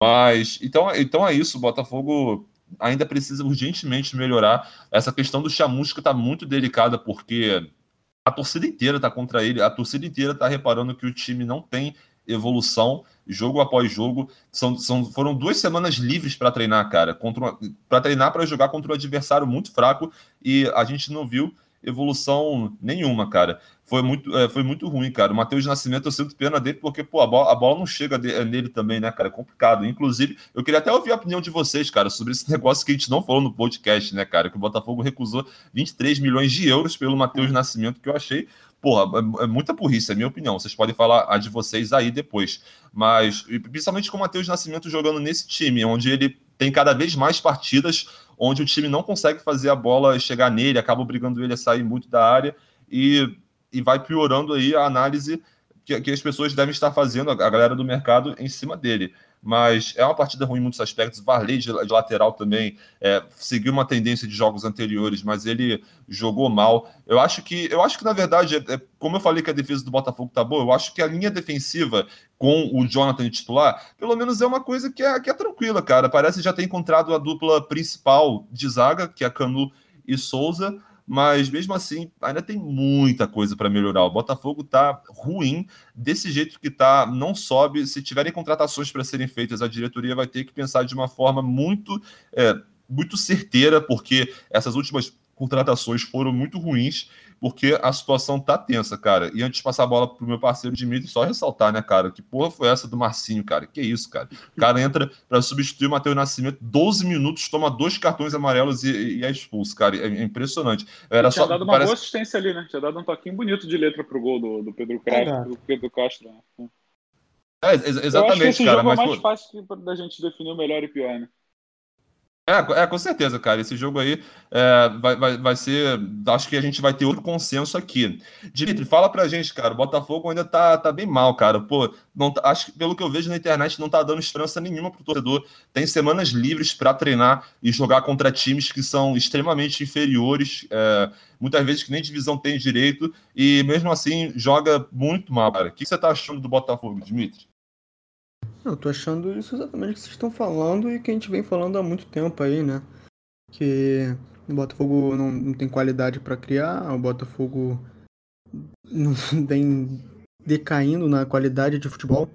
Mas então, então é isso, o Botafogo ainda precisa urgentemente melhorar. Essa questão do chamusca está muito delicada, porque a torcida inteira está contra ele, a torcida inteira está reparando que o time não tem evolução, jogo após jogo. São, são, foram duas semanas livres para treinar, cara, para treinar para jogar contra um adversário muito fraco e a gente não viu evolução nenhuma, cara. Foi muito, é, foi muito ruim, cara. O Matheus Nascimento, eu sinto pena dele, porque, pô, a bola, a bola não chega de, nele também, né, cara? É complicado. Inclusive, eu queria até ouvir a opinião de vocês, cara, sobre esse negócio que a gente não falou no podcast, né, cara? Que o Botafogo recusou 23 milhões de euros pelo Matheus Nascimento, que eu achei porra, é, é muita burrice, é minha opinião. Vocês podem falar a de vocês aí depois. Mas, principalmente com o Matheus Nascimento jogando nesse time, onde ele tem cada vez mais partidas onde o time não consegue fazer a bola chegar nele, acaba obrigando ele a sair muito da área e, e vai piorando aí a análise que, que as pessoas devem estar fazendo, a galera do mercado, em cima dele mas é uma partida ruim em muitos aspectos. Varley de, de lateral também é, seguiu uma tendência de jogos anteriores, mas ele jogou mal. Eu acho que, eu acho que na verdade, é, é, como eu falei que a defesa do Botafogo tá boa, eu acho que a linha defensiva com o Jonathan titular, pelo menos é uma coisa que é, que é tranquila, cara. Parece já ter encontrado a dupla principal de zaga, que é Canu e Souza mas mesmo assim ainda tem muita coisa para melhorar. O Botafogo está ruim desse jeito que está, não sobe. Se tiverem contratações para serem feitas, a diretoria vai ter que pensar de uma forma muito, é, muito certeira, porque essas últimas contratações foram muito ruins porque a situação tá tensa, cara. E antes de passar a bola pro meu parceiro Dimitri, só ressaltar, né, cara? Que porra foi essa do Marcinho, cara? Que isso, cara? O cara entra para substituir o Matheus Nascimento, 12 minutos, toma dois cartões amarelos e, e é expulso, cara. É, é impressionante. Era tinha só, dado uma parece... boa assistência ali, né? Tinha dado um toquinho bonito de letra pro gol do, do Pedro, Castro, do Pedro Castro. Né? É, exatamente, Eu acho que esse cara. Jogo mas, é mais pô... fácil da gente definir o melhor e pior, né? É, é, com certeza, cara. Esse jogo aí é, vai, vai, vai ser. Acho que a gente vai ter outro consenso aqui. Dimitri, fala pra gente, cara. O Botafogo ainda tá, tá bem mal, cara. Pô, não, tá, acho que pelo que eu vejo na internet, não tá dando esperança nenhuma pro torcedor. Tem semanas livres para treinar e jogar contra times que são extremamente inferiores, é, muitas vezes que nem divisão tem direito, e mesmo assim joga muito mal, cara. O que você tá achando do Botafogo, Dimitri? Eu tô achando isso exatamente o que vocês estão falando e que a gente vem falando há muito tempo aí, né? Que o Botafogo não, não tem qualidade para criar, o Botafogo não vem decaindo na qualidade de futebol.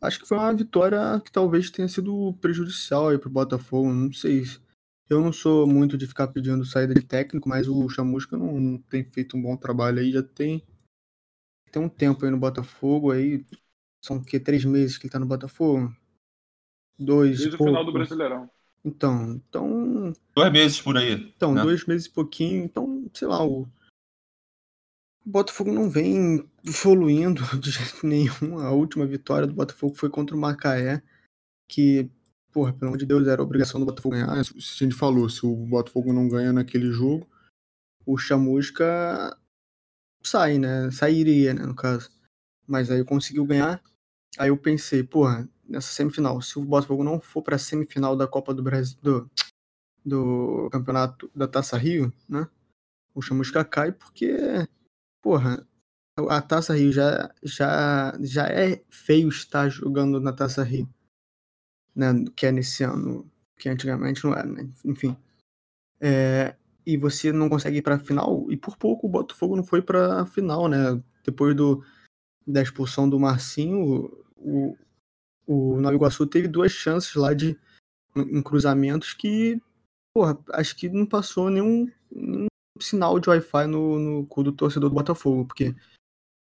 Acho que foi uma vitória que talvez tenha sido prejudicial aí pro Botafogo, não sei. Eu não sou muito de ficar pedindo saída de técnico, mas o Chamusca não, não tem feito um bom trabalho aí, já tem tem um tempo aí no Botafogo aí, são que três meses que ele tá no Botafogo? Dois. Desde o final do Brasileirão. Então, então. Dois meses por aí. Então, né? dois meses e pouquinho. Então, sei lá, o. O Botafogo não vem evoluindo de jeito nenhum. A última vitória do Botafogo foi contra o Macaé, que, porra, pelo amor de Deus, era obrigação do Botafogo ganhar. Se a gente falou, se o Botafogo não ganha naquele jogo, o Chamusca sai, né? Sairia, né, no caso. Mas aí conseguiu ganhar Aí eu pensei, porra, nessa semifinal, se o Botafogo não for pra semifinal da Copa do Brasil, do, do campeonato da Taça Rio, né? O Chamusca cai porque, porra, a Taça Rio já, já, já é feio estar jogando na Taça Rio, né? Que é nesse ano, que antigamente não era, né? Enfim. É, e você não consegue ir pra final, e por pouco o Botafogo não foi pra final, né? Depois do, da expulsão do Marcinho, o, o Nova Iguaçu teve duas chances lá de em cruzamentos que, porra, acho que não passou nenhum, nenhum sinal de Wi-Fi no, no cu do torcedor do Botafogo, porque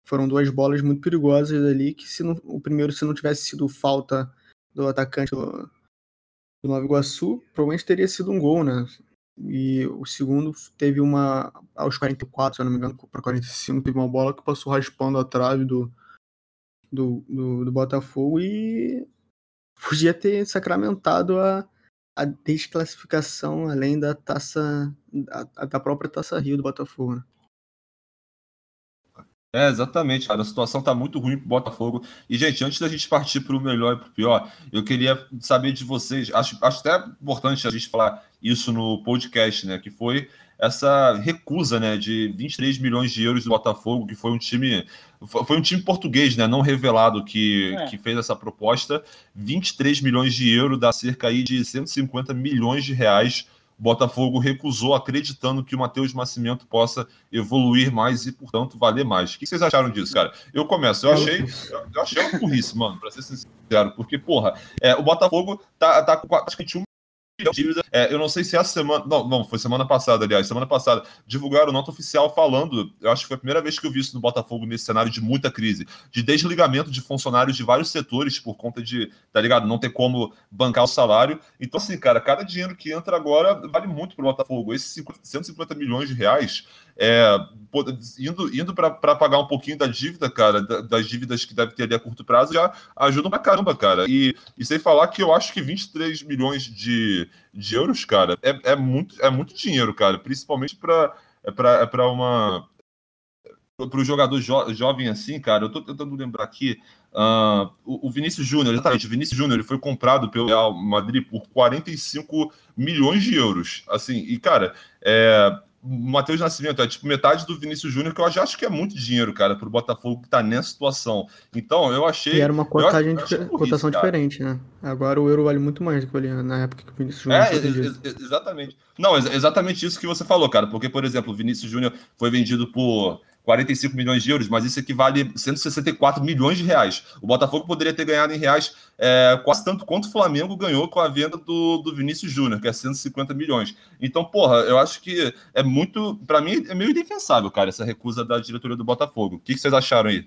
foram duas bolas muito perigosas ali que se não, o primeiro se não tivesse sido falta do atacante do, do Nova Iguaçu, provavelmente teria sido um gol, né? E o segundo teve uma aos 44, se eu não me engano, para 45, teve uma bola que passou raspando a trave do do, do, do Botafogo e podia ter sacramentado a, a desclassificação além da taça, da, da própria taça Rio do Botafogo. Né? É, exatamente, cara. A situação tá muito ruim pro Botafogo. E, gente, antes da gente partir pro melhor e pro pior, eu queria saber de vocês. Acho, acho até importante a gente falar isso no podcast, né? Que foi essa recusa, né, de 23 milhões de euros do Botafogo, que foi um time foi um time português, né, não revelado que, é. que fez essa proposta, 23 milhões de euros dá cerca aí de 150 milhões de reais o Botafogo recusou, acreditando que o Matheus Nascimento possa evoluir mais e, portanto, valer mais. O que vocês acharam disso, cara? Eu começo. Eu achei, eu achei uma burrice, mano, pra ser sincero. Porque, porra, é, o Botafogo tá, tá com praticamente um dívida. É, eu não sei se essa semana. Não, não, foi semana passada, aliás. Semana passada, divulgaram nota oficial falando. Eu acho que foi a primeira vez que eu vi isso no Botafogo nesse cenário de muita crise, de desligamento de funcionários de vários setores por conta de, tá ligado? Não ter como bancar o salário. Então, assim, cara, cada dinheiro que entra agora vale muito pro Botafogo. Esses 150 milhões de reais é, indo, indo para pagar um pouquinho da dívida, cara, das dívidas que deve ter ali a curto prazo, já ajudam pra caramba, cara. E, e sem falar que eu acho que 23 milhões de, de euros, cara, é, é, muito, é muito dinheiro, cara, principalmente para é pra, é uma. Para o jogador jo, jovem assim, cara, eu tô tentando lembrar aqui. Uh, o, o, Vinícius Júnior, exatamente, o Vinícius Júnior ele foi comprado pelo Real Madrid por 45 milhões de euros. Assim, e cara, é, Matheus Nascimento é tipo metade do Vinícius Júnior, que eu já acho que é muito dinheiro, cara, pro Botafogo que tá nessa situação. Então, eu achei. E era uma eu, eu cotação diferente, né? Agora o euro vale muito mais do que valia na época que o Vinícius Júnior é, vendido. exatamente. Não, exatamente isso que você falou, cara. Porque, por exemplo, o Vinícius Júnior foi vendido por 45 milhões de euros, mas isso equivale a 164 milhões de reais. O Botafogo poderia ter ganhado em reais é, quase tanto quanto o Flamengo ganhou com a venda do, do Vinícius Júnior, que é 150 milhões. Então, porra, eu acho que é muito. para mim, é meio indefensável, cara, essa recusa da diretoria do Botafogo. O que, que vocês acharam aí?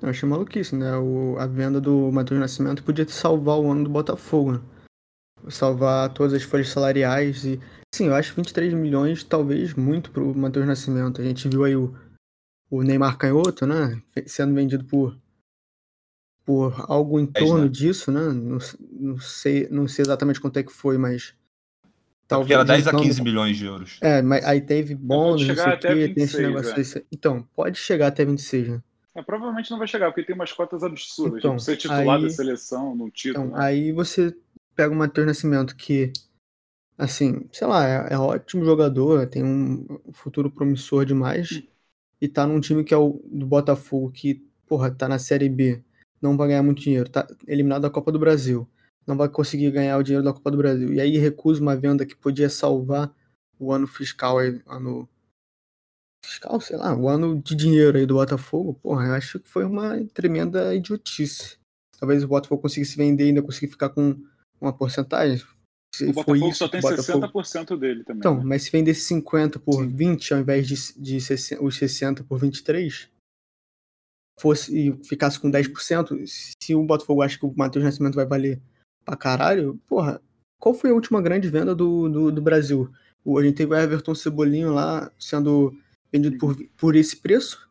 Eu achei maluquice, né? O, a venda do Matheus Nascimento podia salvar o ano do Botafogo, né? Salvar todas as folhas salariais e. Sim, eu acho 23 milhões talvez muito pro Matheus Nascimento. A gente viu aí o o Neymar Canhoto, né? Sendo vendido por, por algo em torno né? disso, né? Não, não, sei, não sei exatamente quanto é que foi, mas. Talvez, Porque era 10 a 15 milhões de euros. É, mas aí teve bônus, não sei o quê, 26, tem esse negócio é. Então, pode chegar até 26, né? É, provavelmente não vai chegar, porque tem umas cotas absurdas. Então, tipo, ser titular aí, da seleção num título. Então, né? Aí você pega o Matheus Nascimento, que, assim, sei lá, é, é ótimo jogador, tem um futuro promissor demais e tá num time que é o do Botafogo, que, porra, tá na Série B, não vai ganhar muito dinheiro, tá eliminado da Copa do Brasil, não vai conseguir ganhar o dinheiro da Copa do Brasil, e aí recusa uma venda que podia salvar o ano fiscal ano fiscal, sei lá, o ano de dinheiro aí do Botafogo, porra, eu acho que foi uma tremenda idiotice. Talvez o Botafogo conseguisse vender e ainda conseguir ficar com uma porcentagem, se o Botafogo isso, só tem Botafogo... 60% dele também. Então, né? mas se vendesse 50 por Sim. 20 ao invés de, de 60, os 60 por 23, fosse e ficasse com 10%, se o Botafogo acha que o Matheus Nascimento vai valer pra caralho, porra, qual foi a última grande venda do, do, do Brasil? O, a gente teve o Everton Cebolinho lá sendo vendido por, por esse preço.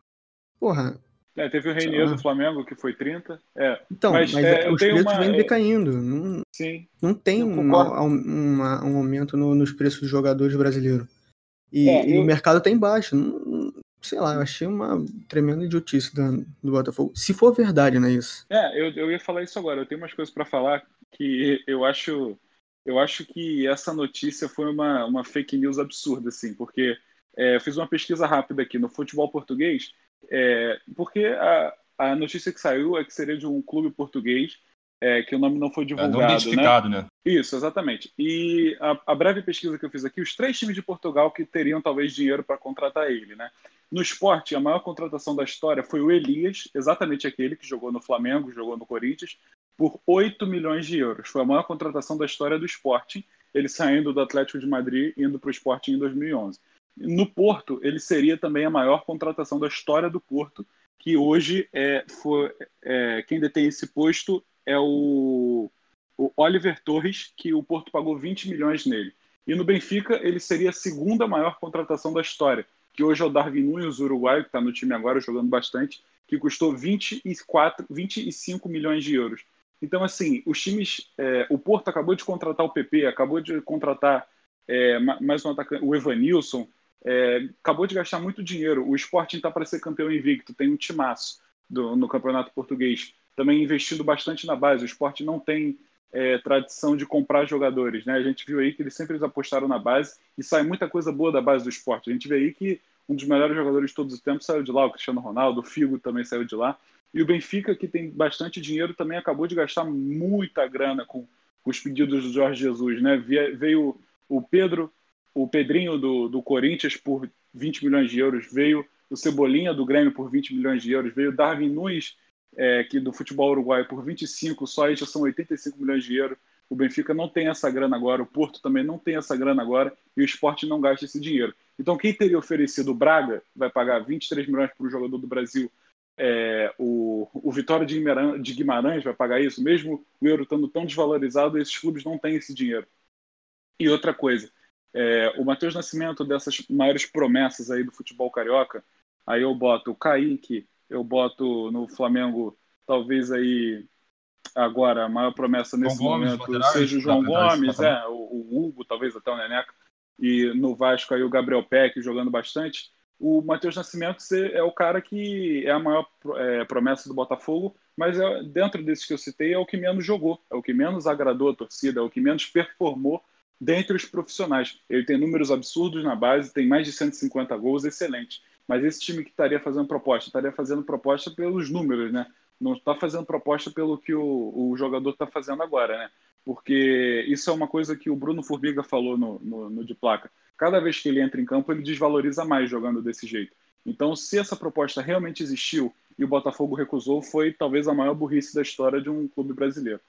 Porra, é, teve o Reinier do Flamengo, que foi 30. É, então, mas, mas é, os preços uma... vêm decaindo. Não, Sim. não tem uma, uma, um aumento no, nos preços dos jogadores brasileiros. E, é, e eu... o mercado está embaixo. Não, sei lá, eu achei uma tremenda idiotice do, do Botafogo. Se for verdade, não é isso? É, eu, eu ia falar isso agora. Eu tenho umas coisas para falar que eu acho, eu acho que essa notícia foi uma, uma fake news absurda, assim, porque é, eu fiz uma pesquisa rápida aqui no futebol português é, porque a, a notícia que saiu é que seria de um clube português, é, que o nome não foi divulgado. É, não identificado, né? né? Isso, exatamente. E a, a, breve pesquisa que eu fiz aqui, os três times de Portugal que teriam talvez dinheiro para contratar ele, né? No esporte, a maior contratação da história foi o Elias, exatamente aquele que jogou no Flamengo, jogou no Corinthians, por 8 milhões de euros. Foi a maior contratação da história do esporte, ele saindo do Atlético de Madrid indo para o esporte em 2011. No Porto, ele seria também a maior contratação da história do Porto, que hoje é, é, quem detém esse posto é o, o Oliver Torres, que o Porto pagou 20 milhões nele. E no Benfica, ele seria a segunda maior contratação da história, que hoje é o Darwin Nunes, uruguaio, que está no time agora jogando bastante, que custou 24, 25 milhões de euros. Então, assim, os times. É, o Porto acabou de contratar o PP, acabou de contratar é, mais um atacante, o Evanilson, é, acabou de gastar muito dinheiro. O Sporting está para ser campeão invicto, tem um timaço do, no campeonato português. Também investindo bastante na base. O Sporting não tem é, tradição de comprar jogadores. Né? A gente viu aí que eles sempre apostaram na base e sai muita coisa boa da base do esporte. A gente vê aí que um dos melhores jogadores de todos os tempos saiu de lá, o Cristiano Ronaldo, o Figo também saiu de lá. E o Benfica, que tem bastante dinheiro, também acabou de gastar muita grana com, com os pedidos do Jorge Jesus. Né? Veio o Pedro, o Pedrinho do, do Corinthians por 20 milhões de euros, veio o Cebolinha do Grêmio por 20 milhões de euros, veio o Darwin Nunes é, que do futebol uruguaio por 25, só aí já são 85 milhões de euros. O Benfica não tem essa grana agora, o Porto também não tem essa grana agora e o esporte não gasta esse dinheiro. Então, quem teria oferecido o Braga vai pagar 23 milhões para o jogador do Brasil. É, o, o Vitória de Guimarães, de Guimarães vai pagar isso, mesmo o euro estando tão desvalorizado, esses clubes não têm esse dinheiro. E outra coisa, é, o Matheus Nascimento, dessas maiores promessas aí do futebol carioca, aí eu boto o Kaique, eu boto no Flamengo, talvez aí agora a maior promessa nesse João momento Gomes, seja o João Gomes, é, o, o, Hugo, talvez até o Neneca, e no Vasco aí o Gabriel Peck jogando bastante. O Matheus Nascimento é o cara que é a maior é, promessa do Botafogo, mas é, dentro desses que eu citei é o que menos jogou, é o que menos agradou a torcida, é o que menos performou dentre os profissionais. Ele tem números absurdos na base, tem mais de 150 gols, excelente. Mas esse time que estaria fazendo proposta, estaria fazendo proposta pelos números, né? Não está fazendo proposta pelo que o, o jogador está fazendo agora, né? Porque isso é uma coisa que o Bruno Formiga falou no, no, no de placa. Cada vez que ele entra em campo, ele desvaloriza mais jogando desse jeito. Então, se essa proposta realmente existiu e o Botafogo recusou, foi talvez a maior burrice da história de um clube brasileiro.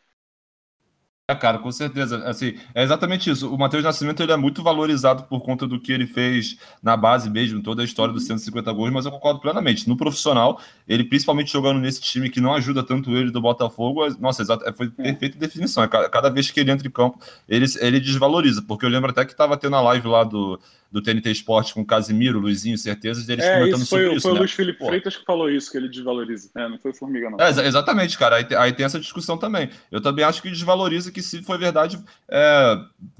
É, cara, com certeza. Assim, é exatamente isso. O Matheus Nascimento ele é muito valorizado por conta do que ele fez na base mesmo, toda a história dos 150 gols, mas eu concordo plenamente. No profissional, ele principalmente jogando nesse time que não ajuda tanto ele do Botafogo, nossa, exato, é, foi é. perfeita definição. É cada vez que ele entra em campo, ele, ele desvaloriza, porque eu lembro até que estava tendo a live lá do do TNT Esporte com o Casimiro, Luizinho, certeza deles é, comentando isso foi, sobre isso. Foi né? o Luiz Felipe Pô. Freitas que falou isso, que ele desvaloriza. É, não foi o Formiga, não. É, exatamente, cara. Aí, aí, tem essa discussão também. Eu também acho que desvaloriza que, se for verdade, é,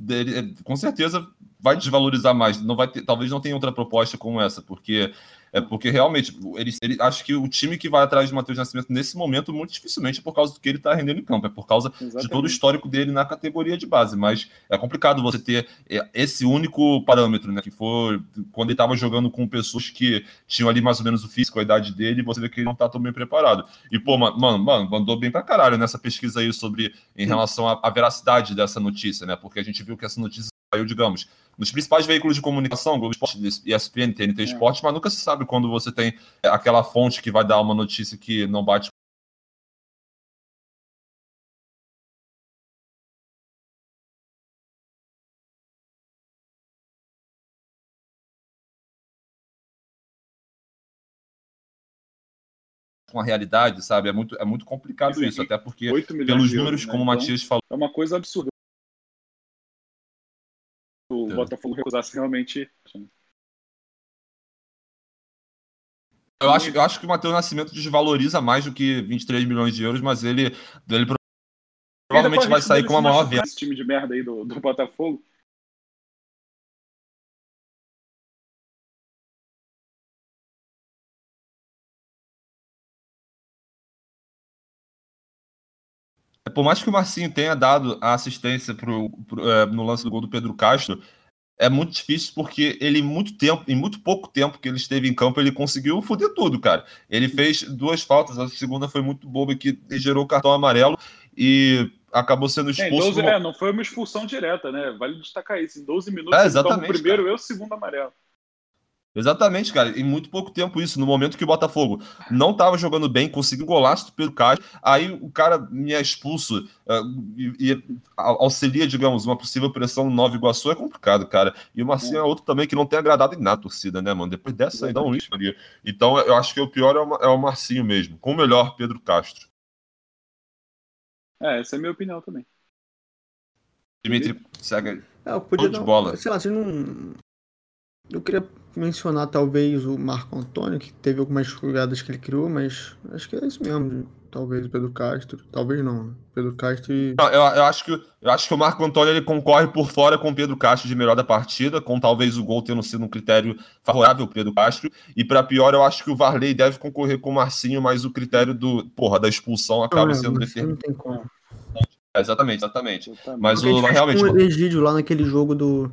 é, com certeza vai desvalorizar mais. Não vai ter, talvez não tenha outra proposta como essa, porque é porque realmente, ele, ele acho que o time que vai atrás de Matheus Nascimento nesse momento, muito dificilmente é por causa do que ele está rendendo em campo, é por causa Exatamente. de todo o histórico dele na categoria de base. Mas é complicado você ter é, esse único parâmetro, né? Que for quando ele estava jogando com pessoas que tinham ali mais ou menos o físico, a idade dele, você vê que ele não está tão bem preparado. E, pô, mano, mano, mandou bem pra caralho nessa pesquisa aí sobre em relação à, à veracidade dessa notícia, né? Porque a gente viu que essa notícia saiu, digamos, nos principais veículos de comunicação, Globo Esporte, ESPN, TNT é. Esporte, mas nunca se sabe quando você tem aquela fonte que vai dar uma notícia que não bate com a realidade, sabe? É muito, é muito complicado isso, até porque pelos números, né? como o então, Matias falou. É uma coisa absurda o é. Botafogo recusasse realmente. Eu acho, eu acho que o Matheus Nascimento desvaloriza mais do que 23 milhões de euros, mas ele, ele provavelmente vai sair com uma maior venda. Esse time de merda aí do, do Botafogo. Por mais que o Marcinho tenha dado a assistência pro, pro é, no lance do gol do Pedro Castro, é muito difícil porque ele, em muito tempo, em muito pouco tempo que ele esteve em campo, ele conseguiu foder tudo, cara. Ele fez duas faltas, a segunda foi muito boba que gerou o cartão amarelo e acabou sendo expulso. É, 12, é, não foi uma expulsão direta, né? Vale destacar isso. Em 12 minutos, é, exatamente, o primeiro cara. e o segundo amarelo. Exatamente, cara. Em muito pouco tempo isso. No momento que o Botafogo não estava jogando bem, conseguiu um golaço do Pedro Castro, aí o cara me é expulso uh, e, e, auxilia, digamos, uma possível pressão no Nova Iguaçu é complicado, cara. E o Marcinho é. é outro também que não tem agradado em nada a torcida, né, mano? Depois dessa aí dá um lixo ali. Então eu acho que o pior é o, é o Marcinho mesmo, com o melhor Pedro Castro. É, essa é a minha opinião também. Dimitri, segue. É, eu podia dar, bola. Sei lá, vocês não. Eu queria mencionar talvez o Marco Antônio, que teve algumas jogadas que ele criou, mas acho que é isso mesmo. Talvez o Pedro Castro, talvez não. Né? Pedro Castro e. Não, eu, eu, acho que, eu acho que o Marco Antônio ele concorre por fora com o Pedro Castro de melhor da partida, com talvez o gol tendo sido um critério favorável ao Pedro Castro. E para pior, eu acho que o Varley deve concorrer com o Marcinho, mas o critério do, porra, da expulsão acaba não, sendo determinante. Não tem como. É, exatamente, exatamente. Mas o realmente. O Egídio lá naquele jogo do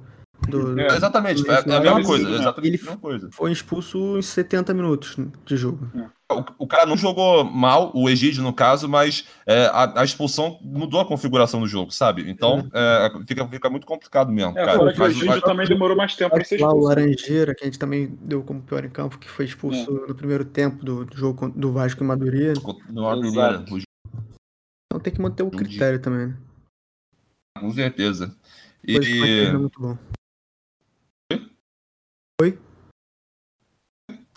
do, é, exatamente, do, é, é, a mesma coisa. Exatamente ele mesma coisa. foi expulso em 70 minutos de jogo. É. O, o, cara não jogou mal, o Egídio no caso, mas é, a, a, expulsão mudou a configuração do jogo, sabe? Então é. fica, fica muito complicado mesmo. É, cara. Fora que o Egídio mas, também demorou mais tempo para ser expulso. Lá, o Laranjeira, que a gente também deu como pior em campo, que foi expulso no primeiro tempo do, do, jogo do Vasco e Madureira. No Madureira. Então tem que manter o critério também, né? Com certeza. E... muito bom. Oi?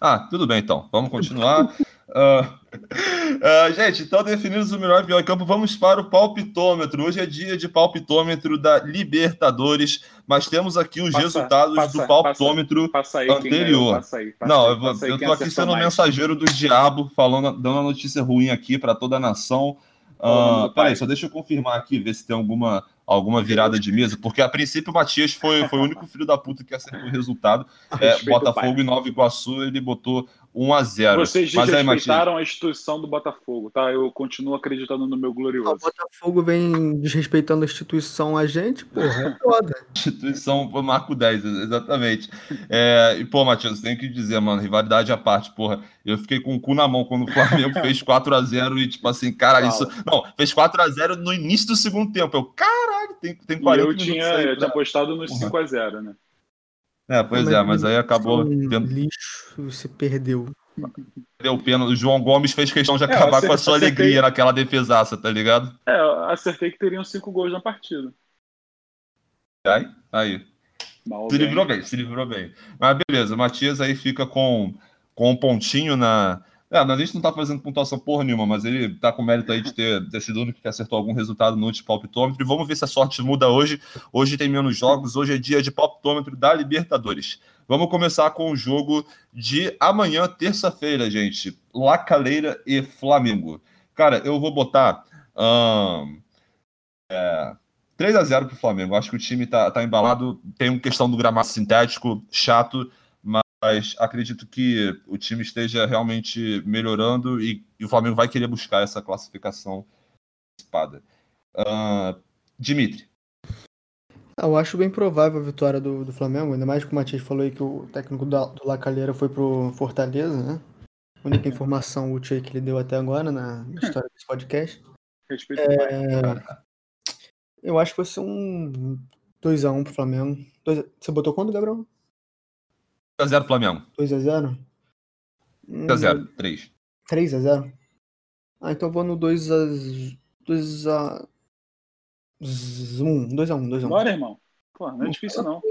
Ah, tudo bem então. Vamos continuar. uh, uh, gente, então definidos o melhor e pior campo, vamos para o palpitômetro. Hoje é dia de palpitômetro da Libertadores, mas temos aqui os passa, resultados passa, do palpitômetro passa, aí, anterior. Aí, Não, eu, vou, eu tô aqui sendo o mensageiro do diabo, falando, dando a notícia ruim aqui para toda a nação. Uh, peraí, só deixa eu confirmar aqui, ver se tem alguma alguma virada de mesa, porque a princípio o Matias foi, foi o único filho da puta que acertou o resultado. É, Botafogo e Nova Iguaçu, ele botou 1 a 0 Vocês Mas desrespeitaram a instituição do Botafogo, tá? Eu continuo acreditando no meu glorioso. O Botafogo vem desrespeitando a instituição a gente, porra, é foda. instituição Marco 10, exatamente. É, e, pô, Matias, tem que dizer, mano, rivalidade à parte, porra. Eu fiquei com o cu na mão quando o Flamengo fez 4 a 0 e, tipo assim, cara, isso. Não, fez 4 a 0 no início do segundo tempo. Eu, caralho, tem, tem 40 e eu tinha, eu tinha apostado nos 5 a 0 né? É, pois é, mas aí acabou. Tendo... Lixo, você perdeu. Deu pena. O João Gomes fez questão de é, acabar acertei, com a sua acertei... alegria naquela defesaça, tá ligado? É, eu acertei que teriam cinco gols na partida. Aí, aí. Mal se bem. livrou bem, se livrou bem. Mas beleza, o Matias aí fica com, com um pontinho na, é, a gente não tá fazendo pontuação porra nenhuma, mas ele tá com mérito aí de ter, ter sido o único que acertou algum resultado no último. E vamos ver se a sorte muda hoje. Hoje tem menos jogos, hoje é dia de palpitômetro da Libertadores. Vamos começar com o jogo de amanhã, terça-feira, gente. La Calera e Flamengo. Cara, eu vou botar um, é, 3 a 0 pro Flamengo. Acho que o time tá, tá embalado. Tem uma questão do gramado sintético chato mas acredito que o time esteja realmente melhorando e, e o Flamengo vai querer buscar essa classificação espada. Uh, Dimitri. Eu acho bem provável a vitória do, do Flamengo, ainda mais que o Matias falou aí que o técnico do, do La Calheira foi pro Fortaleza, né? A única informação útil aí que ele deu até agora na história desse podcast. Respeito é... Eu acho que vai ser um 2x1 pro Flamengo. Dois... Você botou quanto, Gabriel? 2x0 Flamengo. 2x0? 2x0, 3. 3x0? Ah, então eu vou no 2x. 2x. 1, 2x1, 2x1. Bora, irmão. Pô, não é difícil não.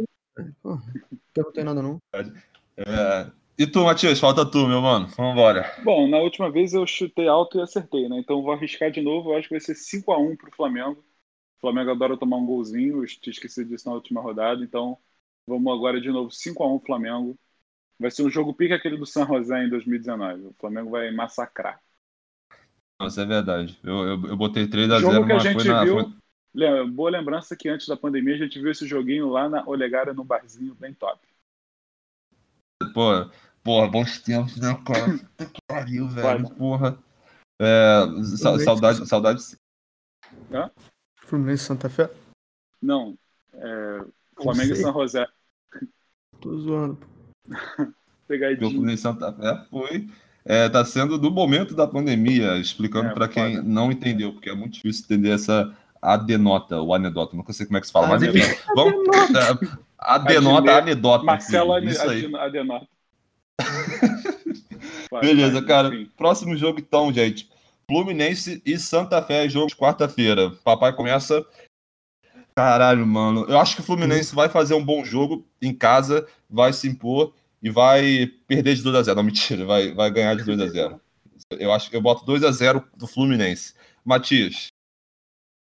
Pô, não tem nada não. É, e tu, Matias, falta tu, meu mano. Vambora. Bom, na última vez eu chutei alto e acertei, né? Então vou arriscar de novo. Eu acho que vai ser 5x1 pro Flamengo. O Flamengo adora tomar um golzinho. Eu tinha esquecido disso na última rodada. Então Vamos agora de novo 5 a 1 Flamengo. Vai ser um jogo pique aquele do San José em 2019. O Flamengo vai massacrar. Nossa, é verdade. Eu, eu, eu botei 3 a 0 jogo que a gente na, viu. Foi... Boa lembrança que antes da pandemia a gente viu esse joguinho lá na Olegária no barzinho bem top. Pô, porra, bons tempos, né, cara? que pariu, velho. Porra. É, saudade, saudade. Hã? Fluminense Santa Fé? Não. É, Flamengo e São José. Tô zoando. Pegadinho. O Fluminense Santa Fé foi. É, tá sendo do momento da pandemia, explicando é, para quem não entendeu, porque é muito difícil entender essa adenota, ou anedota, não sei como é que se fala, mas enfim, vamos. Adenota, anedota. Marcelo adenota. Beleza, cara. Próximo jogo, então, gente. Fluminense e Santa Fé, jogo de quarta-feira. Papai começa Caralho, mano. Eu acho que o Fluminense vai fazer um bom jogo em casa, vai se impor e vai perder de 2x0. Não, mentira, vai, vai ganhar de 2x0. Eu acho que eu boto 2x0 do Fluminense. Matias.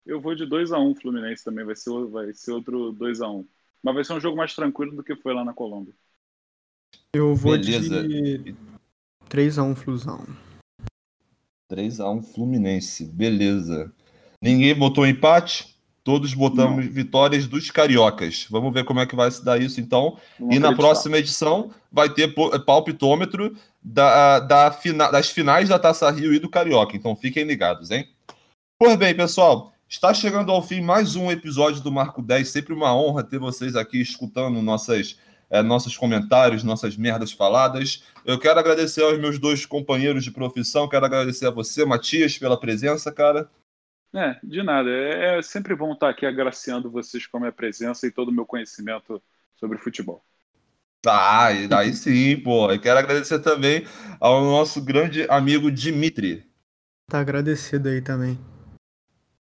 Eu vou de 2x1 Fluminense também, vai ser, vai ser outro 2x1. Mas vai ser um jogo mais tranquilo do que foi lá na Colômbia. Eu vou Beleza. de 3x1 Flusão. 3x1 Fluminense, beleza. Ninguém botou empate? Todos botamos Não. vitórias dos cariocas. Vamos ver como é que vai se dar isso então. Vamos e na próxima edição vai ter palpitômetro da, da fina, das finais da Taça Rio e do Carioca. Então fiquem ligados, hein? Pois bem, pessoal, está chegando ao fim mais um episódio do Marco 10. Sempre uma honra ter vocês aqui escutando nossas, é, nossos comentários, nossas merdas faladas. Eu quero agradecer aos meus dois companheiros de profissão, quero agradecer a você, Matias, pela presença, cara. É, de nada. É, é sempre bom estar aqui agraciando vocês com a minha presença e todo o meu conhecimento sobre futebol. Tá, e daí sim, pô. Eu quero agradecer também ao nosso grande amigo Dimitri. Tá agradecido aí também.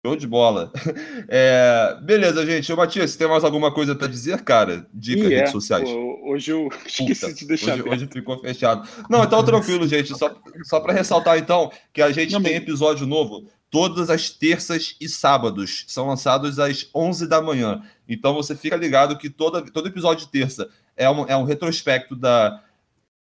Show de bola. É, beleza, gente. Ô, Matias, tem mais alguma coisa para dizer, cara? Dica, e redes é. sociais. Pô, hoje eu esqueci Puta, de deixar. Hoje, hoje, ficou fechado. Não, então tranquilo, gente. Só, só para ressaltar, então, que a gente Não, tem episódio novo todas as terças e sábados. São lançados às 11 da manhã. Então você fica ligado que toda, todo episódio de terça é um, é um retrospecto da,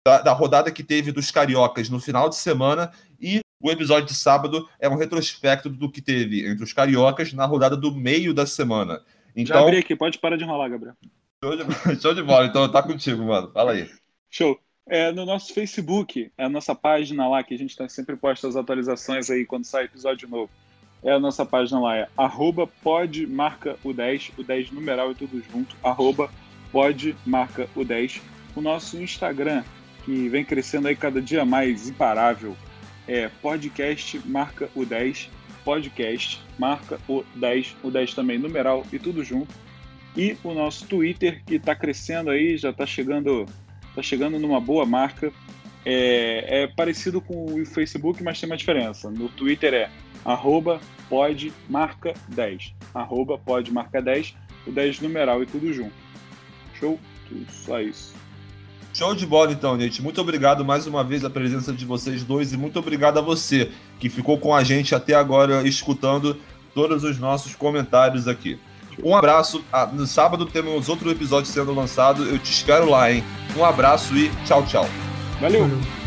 da, da, rodada que teve dos cariocas no final de semana e o episódio de sábado é um retrospecto do que teve entre os cariocas na rodada do meio da semana. Então, Já abri aqui, pode parar de enrolar, Gabriel. Show de, show de bola, então tá contigo, mano. Fala aí. Show. É, no nosso Facebook, é a nossa página lá, que a gente está sempre posta as atualizações aí quando sai episódio novo. É a nossa página lá, é arroba pode marca o 10, o 10 numeral e tudo junto, arroba pode marca o 10. O nosso Instagram, que vem crescendo aí cada dia mais imparável, é podcast marca o 10, podcast marca o 10, o 10 também numeral e tudo junto. E o nosso Twitter, que está crescendo aí, já está chegando está chegando numa boa marca. É, é, parecido com o Facebook, mas tem uma diferença. No Twitter é arroba podmarca10. Arroba podmarca10, o 10 numeral e tudo junto. Show? Só isso. Show de bola então, gente. Muito obrigado mais uma vez a presença de vocês dois e muito obrigado a você que ficou com a gente até agora escutando todos os nossos comentários aqui. Um abraço. Ah, no sábado temos outro episódio sendo lançado. Eu te espero lá, hein? Um abraço e tchau, tchau. Valeu. Valeu.